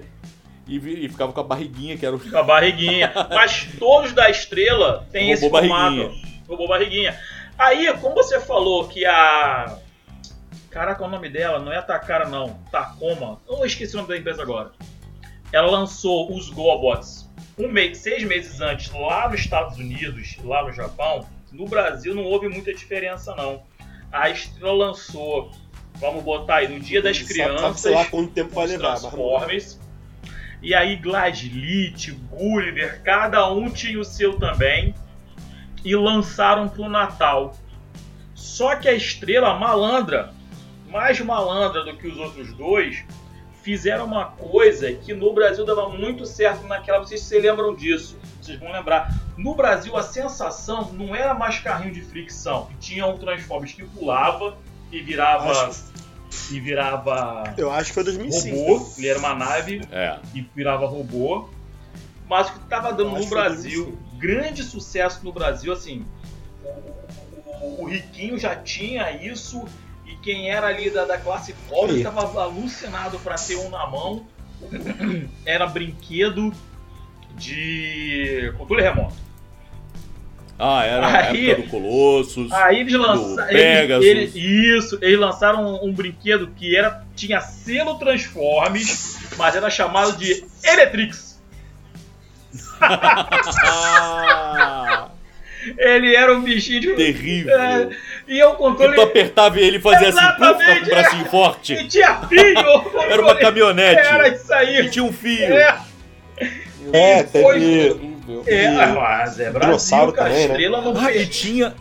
Speaker 1: E, e ficava com a barriguinha, que era o.
Speaker 2: Com a barriguinha. Mas todos da estrela tem esse formato.
Speaker 1: barriguinha.
Speaker 2: Robô barriguinha. Aí, como você falou que a. Caraca, o nome dela não é Takara, não. Tacoma. Eu esqueci o nome da empresa agora. Ela lançou os Gobots um mês, seis meses antes, lá nos Estados Unidos, lá no Japão. No Brasil não houve muita diferença, não. A Estrela lançou, vamos botar aí, no Dia das
Speaker 3: Sabe-
Speaker 2: Crianças.
Speaker 3: Sabe, sei lá quanto tempo vai levar,
Speaker 2: Transformers. E aí Gladlit, Gulliver, cada um tinha o seu também. E lançaram pro Natal. Só que a estrela malandra, mais malandra do que os outros dois, fizeram uma coisa que no Brasil dava muito certo naquela. Sei se vocês lembram disso. Vocês vão lembrar. No Brasil a sensação não era mais carrinho de fricção. Tinha um Transformers que pulava e virava.
Speaker 3: Acho-
Speaker 2: E virava
Speaker 3: eu acho que foi 2005.
Speaker 2: robô, ele era uma nave
Speaker 1: É.
Speaker 2: e virava robô. Mas o que estava dando no Brasil grande sucesso no Brasil, assim. O, o- o Riquinho já tinha isso, e quem era ali da, da classe pobre estava alucinado para ter um na mão. Era brinquedo de controle remoto.
Speaker 1: Ah, era a
Speaker 2: Aí-
Speaker 1: do Colossus.
Speaker 2: Aí eles lançaram.
Speaker 1: Pegasus.
Speaker 2: isso, eles lançaram um, um brinquedo que era, tinha selo Transformers, mas era chamado de Eletrix.
Speaker 1: Ah,
Speaker 2: Ele era um bichinho de.
Speaker 1: terrível.
Speaker 2: É, e
Speaker 1: Que
Speaker 2: controle.
Speaker 1: tu apertava e ele fazia assim, puf, com
Speaker 2: Exatamente,
Speaker 1: o bracinho forte.
Speaker 2: E tinha fio!
Speaker 1: Era uma caminhonete.
Speaker 2: Era isso
Speaker 1: E
Speaker 2: aí.
Speaker 1: tinha um fio.
Speaker 2: É,
Speaker 3: É,
Speaker 2: Foi-
Speaker 3: teve.
Speaker 2: é,
Speaker 3: E-
Speaker 2: mas é Brasil, cara.
Speaker 3: também, né?
Speaker 2: Não
Speaker 1: Ah, e tinha.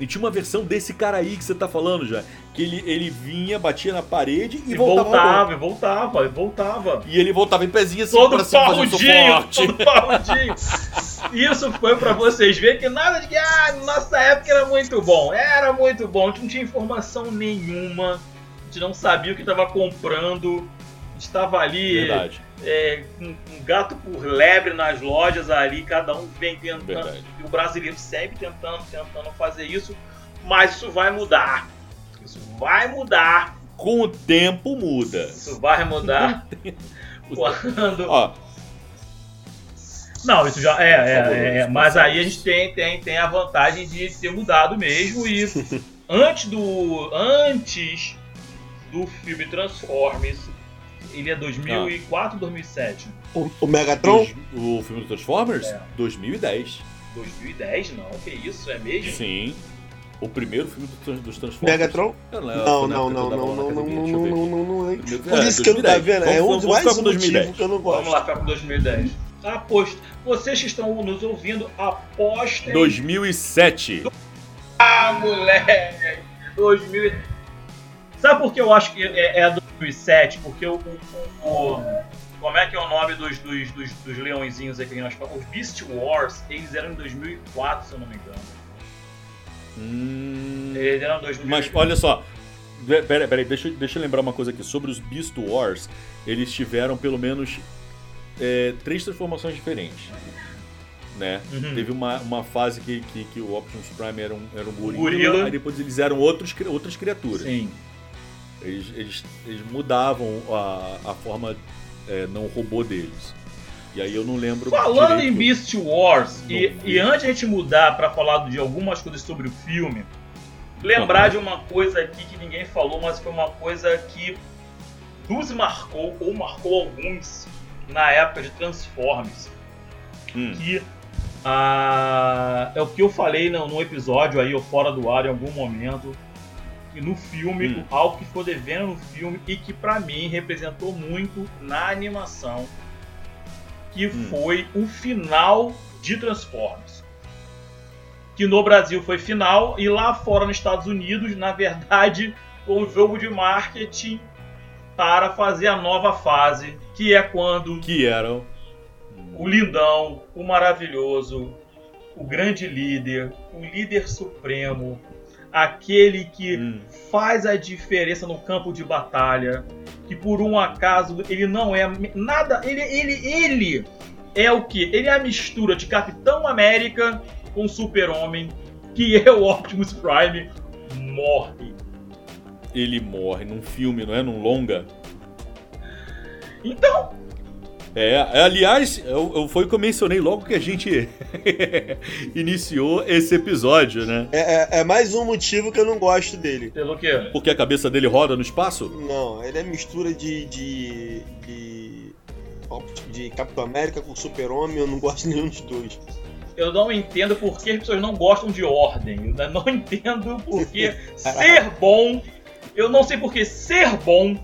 Speaker 1: E tinha uma versão desse cara aí que você tá falando já. Que ele, ele vinha, batia na parede e,
Speaker 2: E
Speaker 1: voltava.
Speaker 2: voltava, e voltava, e voltava.
Speaker 1: E ele voltava em pezinho assim
Speaker 2: Todo
Speaker 1: pra
Speaker 2: parrudinho, todo parrudinho. Isso foi pra vocês verem que nada de que, ah, nossa época era muito bom. Era muito bom, a gente não tinha informação nenhuma. A gente não sabia o que estava comprando. A gente tava ali
Speaker 1: Verdade,
Speaker 2: é, um, um gato por lebre nas lojas ali, cada um vem tentando.
Speaker 1: verdade.
Speaker 2: E o brasileiro sempre tentando, tentando fazer isso. Mas isso vai mudar. Isso vai mudar.
Speaker 1: Com o tempo muda.
Speaker 2: Isso vai mudar. Quando
Speaker 1: Ó,
Speaker 2: Não, isso já é, é, é, é, mas aí a gente tem, tem, tem a vantagem de ter mudado mesmo e antes do antes do filme Transformers, ele é 2004 2007?
Speaker 3: O, o Megatron?
Speaker 1: dois- o filme do Transformers?
Speaker 2: É.
Speaker 1: 2010.
Speaker 2: 2010 não, que isso, é mesmo?
Speaker 1: Sim. O primeiro filme dos Transformers.
Speaker 3: Megatron? Não, não, não, não, não, não, não, não.
Speaker 1: Primeiro-
Speaker 3: Por
Speaker 1: é,
Speaker 3: isso que eu não tá
Speaker 1: 2010.
Speaker 3: vendo, é um
Speaker 1: Vamos-
Speaker 3: dos
Speaker 1: vamos
Speaker 3: mais motivos
Speaker 1: 2010.
Speaker 3: que eu não
Speaker 2: Vamos
Speaker 3: gosto.
Speaker 2: lá, ficar com 2010. Aposto. Vocês que estão nos ouvindo, apostem.
Speaker 1: 2007.
Speaker 2: Ah, moleque! 2000. Sabe por que eu acho que é, é 2007? Porque o, o- o- Como é que é o nome dos, dos, dos, dos leõezinhos aqui que nós falamos? Os Beast Wars, eles eram em 2004, se eu não me engano.
Speaker 1: Hum,
Speaker 2: Eles eram em 2004.
Speaker 1: Mas olha só. Ve- Pera, pera aí, deixa, eu- deixa eu lembrar uma coisa aqui. Sobre os Beast Wars, eles tiveram pelo menos é, três transformações diferentes. Né?
Speaker 2: Uhum.
Speaker 1: Teve uma, uma fase que, que, que o Optimus Prime era um, era um gorila,
Speaker 2: gorila.
Speaker 1: aí depois eles eram outros, outras criaturas.
Speaker 2: Sim.
Speaker 1: Eles, eles, eles mudavam a, a forma é, não robô deles. E aí eu não lembro.
Speaker 2: Falando em. Beast Wars, e,
Speaker 1: Não
Speaker 2: e antes de a gente mudar pra falar de algumas coisas sobre o filme, lembrar
Speaker 1: Aham.
Speaker 2: de uma coisa aqui que ninguém falou, mas foi uma coisa que nos marcou, ou marcou alguns, na época de Transformers.
Speaker 1: Hum,
Speaker 2: Que ah, é o que eu falei no, no episódio aí, ou fora do ar em algum momento. Que no filme,
Speaker 1: Hum.
Speaker 2: algo que ficou devendo no filme e que pra mim representou muito na animação, que
Speaker 1: Hum.
Speaker 2: foi o final de Transformers. Que no Brasil foi final e lá fora nos Estados Unidos, na verdade, foi um jogo de marketing para fazer a nova fase, que é quando
Speaker 1: que eram.
Speaker 2: o lindão, o maravilhoso, o grande líder, o líder supremo, aquele que
Speaker 1: Hum,
Speaker 2: faz a diferença no campo de batalha, que por um acaso ele não é nada, ele ele ele é o que? Ele é a mistura de Capitão América com Super-Homem, que é o Optimus Prime morre.
Speaker 1: ele morre num filme, não é? Num longa.
Speaker 2: Então,
Speaker 1: É, é, aliás, eu, eu- foi o que eu mencionei logo que a gente iniciou esse episódio, né?
Speaker 3: É, é- é mais um motivo que eu não gosto dele.
Speaker 2: pelo que?
Speaker 1: Porque a cabeça dele roda no espaço?
Speaker 3: Não, ele é mistura de. de. de, de Capitão América com Super-Homem, eu não gosto de nenhum dos dois.
Speaker 2: Eu não entendo por que as pessoas não gostam de ordem. Eu não entendo por que ser bom. Eu não sei por que ser bom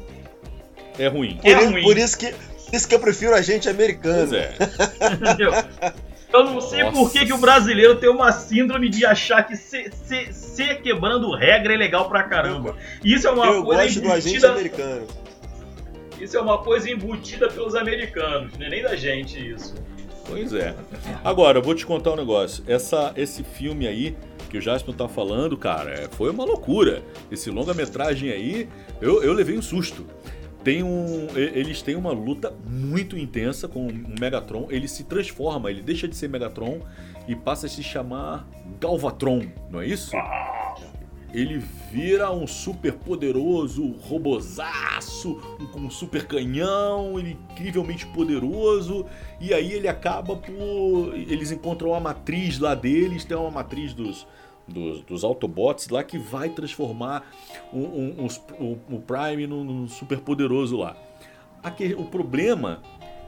Speaker 1: É ruim.
Speaker 2: É ruim.
Speaker 3: por isso que. Por isso que eu prefiro a gente americano.
Speaker 1: É.
Speaker 2: Entendeu? Eu não sei
Speaker 1: Nossa.
Speaker 2: por que, que o brasileiro tem uma síndrome de achar que ser, ser, ser quebrando regra é legal pra caramba. Isso é uma
Speaker 3: eu
Speaker 2: coisa
Speaker 3: gosto do agente
Speaker 2: embutida.
Speaker 3: americano.
Speaker 2: Isso é uma coisa embutida pelos americanos, não é nem da gente isso.
Speaker 1: Pois é. Agora, eu vou te contar um negócio. Essa, esse filme aí, que o Jasper tá falando, cara, é, foi uma loucura. Esse longa-metragem aí, eu, eu levei um susto. Tem um, eles têm uma luta muito intensa com o Megatron. Ele se transforma, ele deixa de ser Megatron e passa a se chamar Galvatron, não é isso? Ele vira um super poderoso robozaço, com um super canhão, ele é incrivelmente poderoso. E aí ele acaba por. Eles encontram a matriz lá deles, tem uma matriz dos, dos, dos Autobots lá que vai transformar um, um- o, o Prime num, num super poderoso lá. Aque- o problema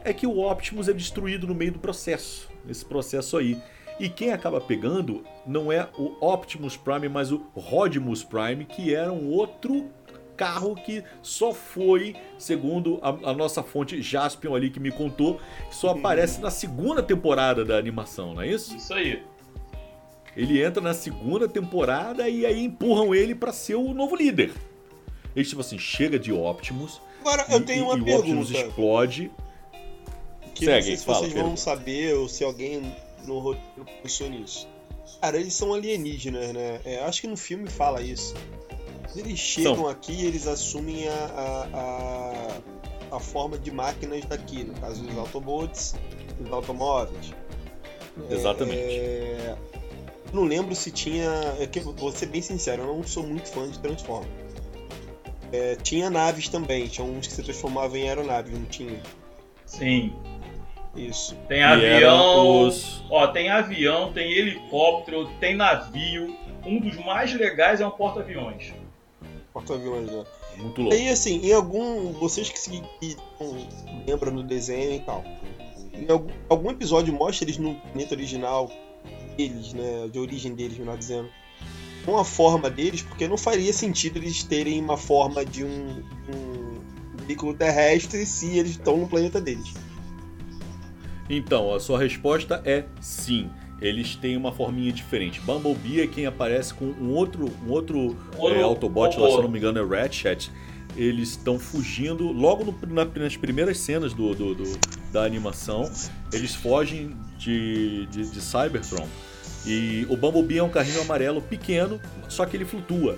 Speaker 1: é que o Optimus é destruído no meio do processo, nesse processo aí. E quem acaba pegando não é o Optimus Prime, mas o Rodimus Prime, que era um outro carro que só foi, segundo a, a nossa fonte Jaspion ali que me contou, só aparece na segunda temporada da animação, não é isso?
Speaker 2: Isso aí.
Speaker 1: Ele entra na segunda temporada e aí empurram ele pra ser o novo líder. Eles tipo assim, chega de Optimus,
Speaker 3: Agora, eu
Speaker 1: e-
Speaker 3: tenho
Speaker 1: e,
Speaker 3: uma
Speaker 1: e o Optimus
Speaker 3: pergunta.
Speaker 1: explode.
Speaker 3: Que
Speaker 1: Segue,
Speaker 3: não sei se
Speaker 1: fala,
Speaker 3: vocês vão
Speaker 1: pergunta.
Speaker 3: saber ou se alguém no roteiro pensou nisso. Cara, eles são alienígenas, né? É, acho que no filme fala isso. Eles chegam aqui eles assumem a, a, a, a forma de máquinas daqui, no caso dos Autobots, dos automóveis.
Speaker 1: Exatamente.
Speaker 3: É, Não lembro se tinha. É que, vou ser bem sincero, eu não sou muito fã de Transformers. É, tinha naves também, tinha uns que se transformavam em aeronaves, não tinha?
Speaker 2: Sim.
Speaker 3: Isso.
Speaker 2: Tem
Speaker 1: E
Speaker 2: avião.
Speaker 1: os-
Speaker 2: Ó, tem avião, tem helicóptero, tem navio. Um dos mais legais é um porta-aviões.
Speaker 3: Porta-aviões, né?
Speaker 1: Muito louco.
Speaker 3: Aí, assim, em algum. Vocês que, se- que lembram do desenho e tal. Em algum, algum episódio mostra eles no planeta original, eles, né? De origem deles, melhor dizendo. Com a forma deles, porque não faria sentido eles terem uma forma de um, um veículo terrestre se eles estão no planeta deles.
Speaker 1: Então, a sua resposta é sim. Eles têm uma forminha diferente. Bumblebee é quem aparece com um outro, um outro é, Autobot, lá, se não me engano, é Ratchet. Eles estão fugindo logo no- na- nas primeiras cenas do, do- do- da animação. Eles fogem de, de, de Cybertron. E o Bumblebee é um carrinho amarelo pequeno, só que ele flutua.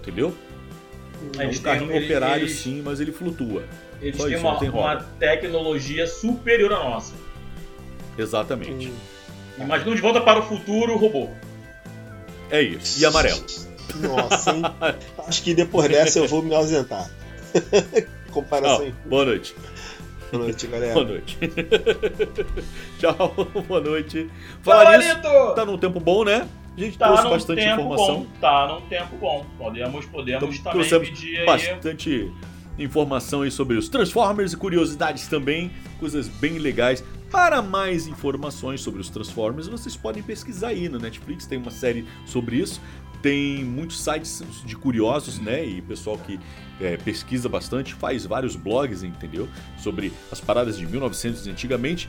Speaker 1: Entendeu? É um carrinho
Speaker 2: eles-
Speaker 1: operário
Speaker 2: eles-
Speaker 1: sim, mas ele flutua.
Speaker 2: Eles
Speaker 1: Só
Speaker 2: têm
Speaker 1: isso,
Speaker 2: uma,
Speaker 1: não tem
Speaker 2: uma tecnologia superior à nossa.
Speaker 1: Exatamente.
Speaker 2: Imagina de volta para o futuro robô.
Speaker 1: É isso. E amarelo.
Speaker 3: Nossa, hein? Acho que depois dessa eu vou me ausentar. Comparação aí.
Speaker 1: Boa noite.
Speaker 3: Boa noite, galera.
Speaker 1: Boa noite. Tchau, boa noite. Falar nisso,
Speaker 2: Favorito!
Speaker 1: tá num tempo bom, né? A gente
Speaker 2: Tá
Speaker 1: trouxe bastante
Speaker 2: tempo
Speaker 1: informação.
Speaker 2: bom. Tá num tempo bom. Podemos, podemos
Speaker 1: Então,
Speaker 2: também
Speaker 1: trouxemos
Speaker 2: pedir aí.
Speaker 1: Bastante informação aí sobre os Transformers e curiosidades também, coisas bem legais. Para mais informações sobre os Transformers, vocês podem pesquisar aí no Netflix, tem uma série sobre isso. Tem muitos sites de curiosos, né? E pessoal que é, pesquisa bastante, faz vários blogs, entendeu? Sobre as paradas de 1900 antigamente.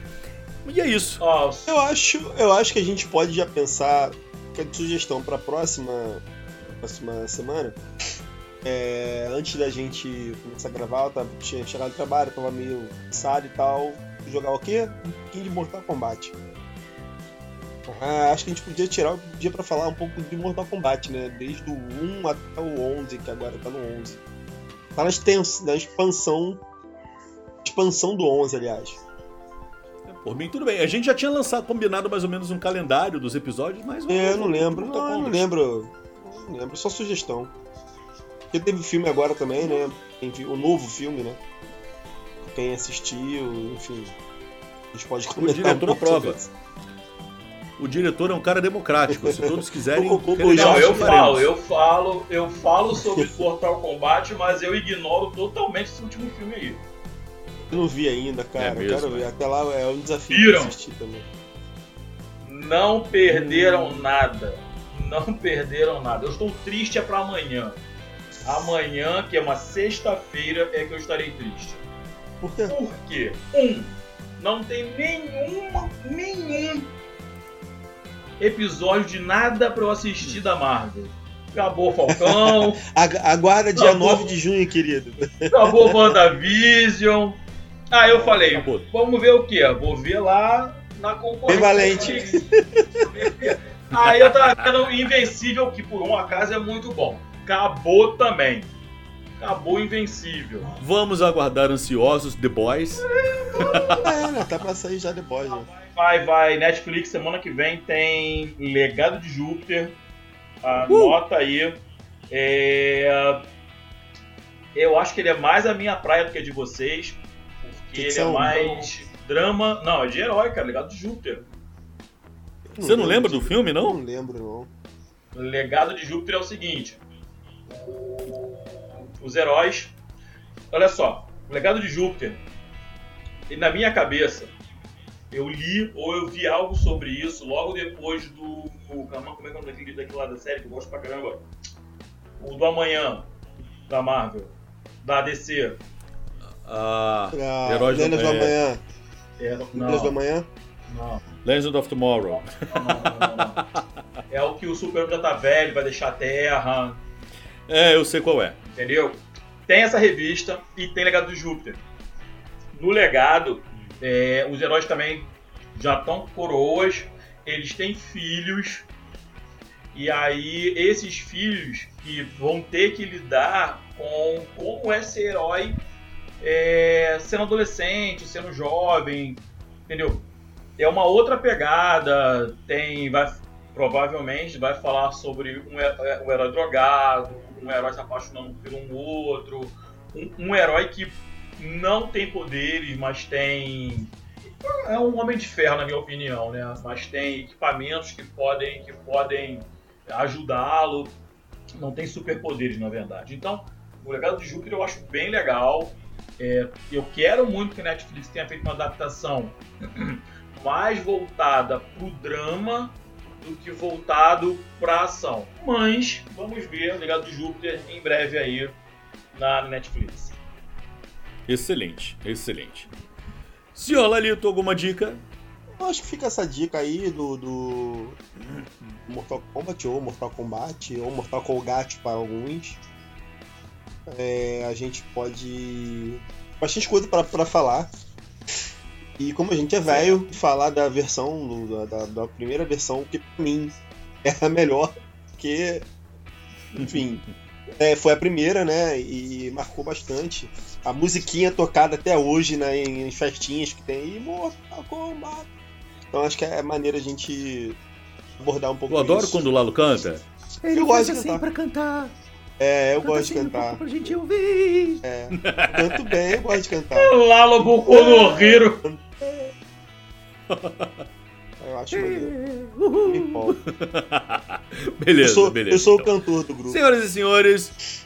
Speaker 1: E é isso.
Speaker 3: Eu acho, eu acho que a gente pode já pensar que a sugestão para próxima próxima semana. é, antes da gente começar a gravar, eu tava, tinha chegado do trabalho, tava meio cansado e tal. Jogar o quê? Um pouquinho de Mortal Kombat. Ah, acho que a gente podia tirar o dia pra falar um pouco de Mortal Kombat, né? Desde o 1 até o 11, que agora tá no 11. Tá na, extens- na expansão. Expansão do 11, aliás.
Speaker 1: Por mim, tudo bem. A gente já tinha lançado, combinado mais ou menos um calendário dos episódios, mas.
Speaker 3: É, eu não lembro. Não, eu não lembro. Eu Não lembro, só sugestão. Porque teve filme agora também, né? O novo filme, né? Quem assistiu, enfim. A gente pode comentar
Speaker 1: diretor
Speaker 3: um pouco sobre isso.
Speaker 1: O diretor é um cara democrático. Se todos quiserem.
Speaker 3: O- o-
Speaker 2: Não, eu falo, eu falo, eu falo sobre Mortal Kombat, mas eu ignoro totalmente esse último filme aí.
Speaker 3: Eu não vi ainda, cara.
Speaker 1: É
Speaker 3: eu
Speaker 1: mesmo,
Speaker 3: quero ver.
Speaker 1: né?
Speaker 3: Até lá é um desafio
Speaker 2: Viram?
Speaker 3: assistir também.
Speaker 2: Não perderam
Speaker 3: Hum.
Speaker 2: nada. Não perderam nada. Eu estou triste é pra amanhã. Amanhã, que é uma sexta-feira, é que eu estarei triste.
Speaker 3: Por quê?
Speaker 2: Por quê? Um, não tem nenhuma, nenhum episódio de nada pra eu assistir da Marvel. Acabou Falcão,
Speaker 3: Ag- Aguarda dia
Speaker 2: Não,
Speaker 3: 9
Speaker 2: vou-
Speaker 3: de junho, querido.
Speaker 2: acabou WandaVision. Aí eu falei,
Speaker 1: Acabou.
Speaker 2: vamos ver o quê? Vou ver lá na concorrência.
Speaker 3: Valente.
Speaker 2: Aí eu tava vendo Invencível, que por um acaso é muito bom. Acabou também. Acabou invencível.
Speaker 1: Vamos aguardar ansiosos The Boys.
Speaker 3: É, né? Tá pra sair já depois, né?
Speaker 2: Vai, vai. Netflix semana que vem tem Legado de Júpiter. Anota aí. É, Eu acho que ele é mais a minha praia do que a de vocês. Porque ele é mais drama. Não, é de herói, cara. Legado de Júpiter.
Speaker 1: Você não lembra do filme, não?
Speaker 3: Não lembro, não.
Speaker 2: Legado de Júpiter é o seguinte: os heróis. Olha só, o legado de Júpiter, e na minha cabeça, eu li ou eu vi algo sobre isso logo depois do. o- Como é que é o nome daquele daquele lá da série que eu gosto pra caramba? O do Amanhã, da Marvel, da DC.
Speaker 1: Ah,
Speaker 3: Pra
Speaker 1: Heróis do-
Speaker 3: do. Amanhã.
Speaker 2: É, não,
Speaker 3: Lendas do Amanhã?
Speaker 2: não,
Speaker 1: Legend of Tomorrow.
Speaker 2: não, não, não, não. É o que o Superman já tá velho, vai deixar a Terra,
Speaker 1: É, eu sei qual é.
Speaker 2: entendeu? Tem essa revista e tem Legado de Júpiter. No Legado, é, os heróis também já estão coroas, eles têm filhos, e aí esses filhos que vão ter que lidar com como é ser herói é, sendo adolescente, sendo jovem, entendeu? É uma outra pegada, tem, vai, provavelmente vai falar sobre um, um herói drogado, um herói se apaixonando por um outro, um, um herói que não tem poderes, mas tem é um homem de ferro na minha opinião, né? Mas tem equipamentos que podem que podem ajudá-lo. Não tem superpoderes, na verdade. Então, o legado de Júpiter eu acho bem legal. É, eu quero muito que a Netflix tenha feito uma adaptação mais voltada pro drama do que voltado pra ação. Mas vamos ver o legado de Júpiter em breve aí na Netflix.
Speaker 1: Excelente, excelente. Senhor Lalito, alguma dica?
Speaker 3: Eu acho que fica essa dica aí do, do Mortal Kombat ou Mortal Kombat ou Mortal Kombat para alguns. É, a gente pode. Bastante coisa para pra falar. E como a gente é velho, falar da versão, do- da, da primeira versão, que pra mim é a melhor, porque, enfim, é, foi a primeira, né? E marcou bastante. A musiquinha tocada até hoje né, em, em festinhas que tem, e Mortal Kombat. Então acho que é maneira a gente abordar um pouco
Speaker 1: Eu adoro
Speaker 3: isso.
Speaker 1: quando o Lalo canta.
Speaker 3: Eu gosto de cantar.
Speaker 1: pra cantar.
Speaker 3: É, eu gosto de cantar.
Speaker 1: Pra gente ouvir.
Speaker 3: É, canto bem, eu gosto de cantar.
Speaker 2: Lalo Boku no Hiro.
Speaker 3: Eu acho maneiro. Me
Speaker 1: beleza,
Speaker 3: eu, sou,
Speaker 1: beleza.
Speaker 3: eu sou o
Speaker 1: então.
Speaker 3: cantor do grupo.
Speaker 1: Senhoras e senhores,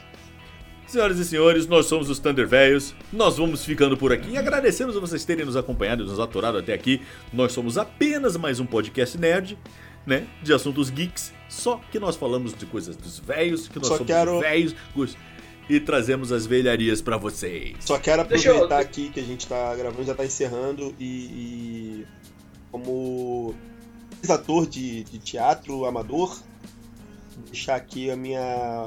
Speaker 1: senhoras e senhores, nós somos os Thunder Velhos. Nós vamos ficando por aqui e agradecemos a vocês terem nos acompanhado e nos aturado até aqui. Nós somos apenas mais um podcast nerd, né? De assuntos geeks. Só que nós falamos de coisas dos velhos, que nós
Speaker 3: Só
Speaker 1: somos
Speaker 3: quero-
Speaker 1: velhos e trazemos as velharias pra vocês.
Speaker 3: Só quero
Speaker 2: Deixa eu-
Speaker 3: aproveitar aqui que a gente tá gravando, já tá encerrando e, e como ator de, de teatro amador, deixar aqui a minha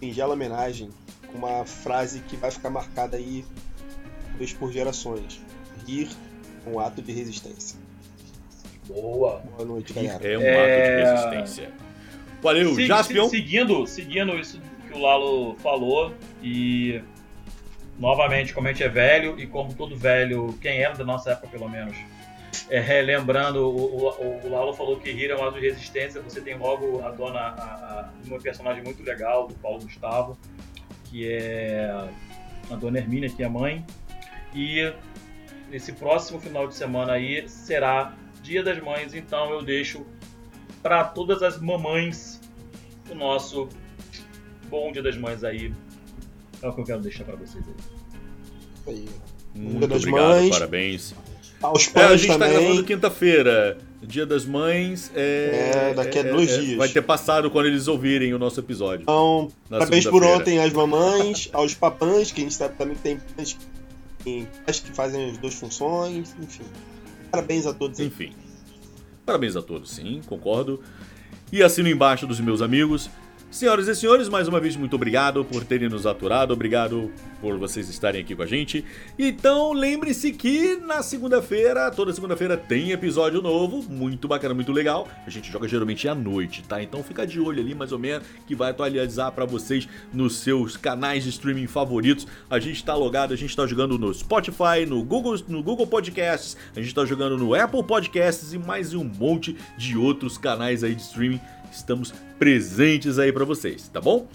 Speaker 3: singela homenagem com uma frase que vai ficar marcada aí talvez por gerações. Rir é um ato de resistência.
Speaker 2: Boa.
Speaker 3: Boa noite, galera.
Speaker 1: É um
Speaker 2: É.
Speaker 1: ato de resistência. Valeu,
Speaker 2: Se-
Speaker 1: Jaspion.
Speaker 2: se- seguindo, seguindo isso que o Lalo falou e novamente como a gente é velho e como todo velho, quem era da nossa época pelo menos, é, lembrando, o, o, o Lalo falou que rir é de resistência, você tem logo a dona, a, a, uma personagem muito legal do Paulo Gustavo, que é a dona Hermínia, que é mãe, e esse próximo final de semana aí será Dia das Mães, então eu deixo para todas as mamães o nosso bom Dia das Mães aí. É o que eu quero deixar para vocês aí.
Speaker 3: Aí.
Speaker 1: Muito
Speaker 3: das
Speaker 1: obrigado,
Speaker 3: Mães.
Speaker 1: parabéns.
Speaker 3: Aos
Speaker 1: É, a
Speaker 3: pais
Speaker 1: gente tá
Speaker 3: também.
Speaker 1: gravando quinta-feira. Dia das Mães é.
Speaker 3: É, daqui a dois dias.
Speaker 1: Vai ter passado quando eles ouvirem o nosso episódio.
Speaker 3: Então, parabéns por ontem às mamães, aos papães, que a gente sabe também que tem pães que, pais que fazem as duas funções, enfim. Parabéns a todos. aí.
Speaker 1: Enfim. Parabéns a todos, sim, concordo. E assino embaixo dos meus amigos. Senhoras e senhores, mais uma vez muito obrigado por terem nos aturado, obrigado por vocês estarem aqui com a gente. Então lembre-se que na segunda-feira, toda segunda-feira tem episódio novo, muito bacana, muito legal. A gente joga geralmente à noite, tá? Então fica de olho ali mais ou menos que vai atualizar para vocês nos seus canais de streaming favoritos. A gente tá logado, a gente tá jogando no Spotify, no Google, no Google Podcasts, a gente tá jogando no Apple Podcasts e mais um monte de outros canais aí de streaming estamos presentes aí para vocês, tá bom?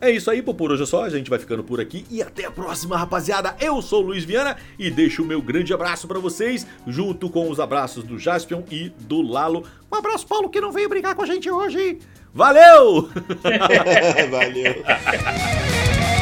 Speaker 1: É isso aí, por hoje é só, a gente vai ficando por aqui e até a próxima, rapaziada. Eu sou o Luiz Viana e deixo o meu grande abraço para vocês, junto com os abraços do Jaspion e do Lalo. Um abraço, Paulo, que não veio brigar com a gente hoje. Valeu!
Speaker 3: Valeu!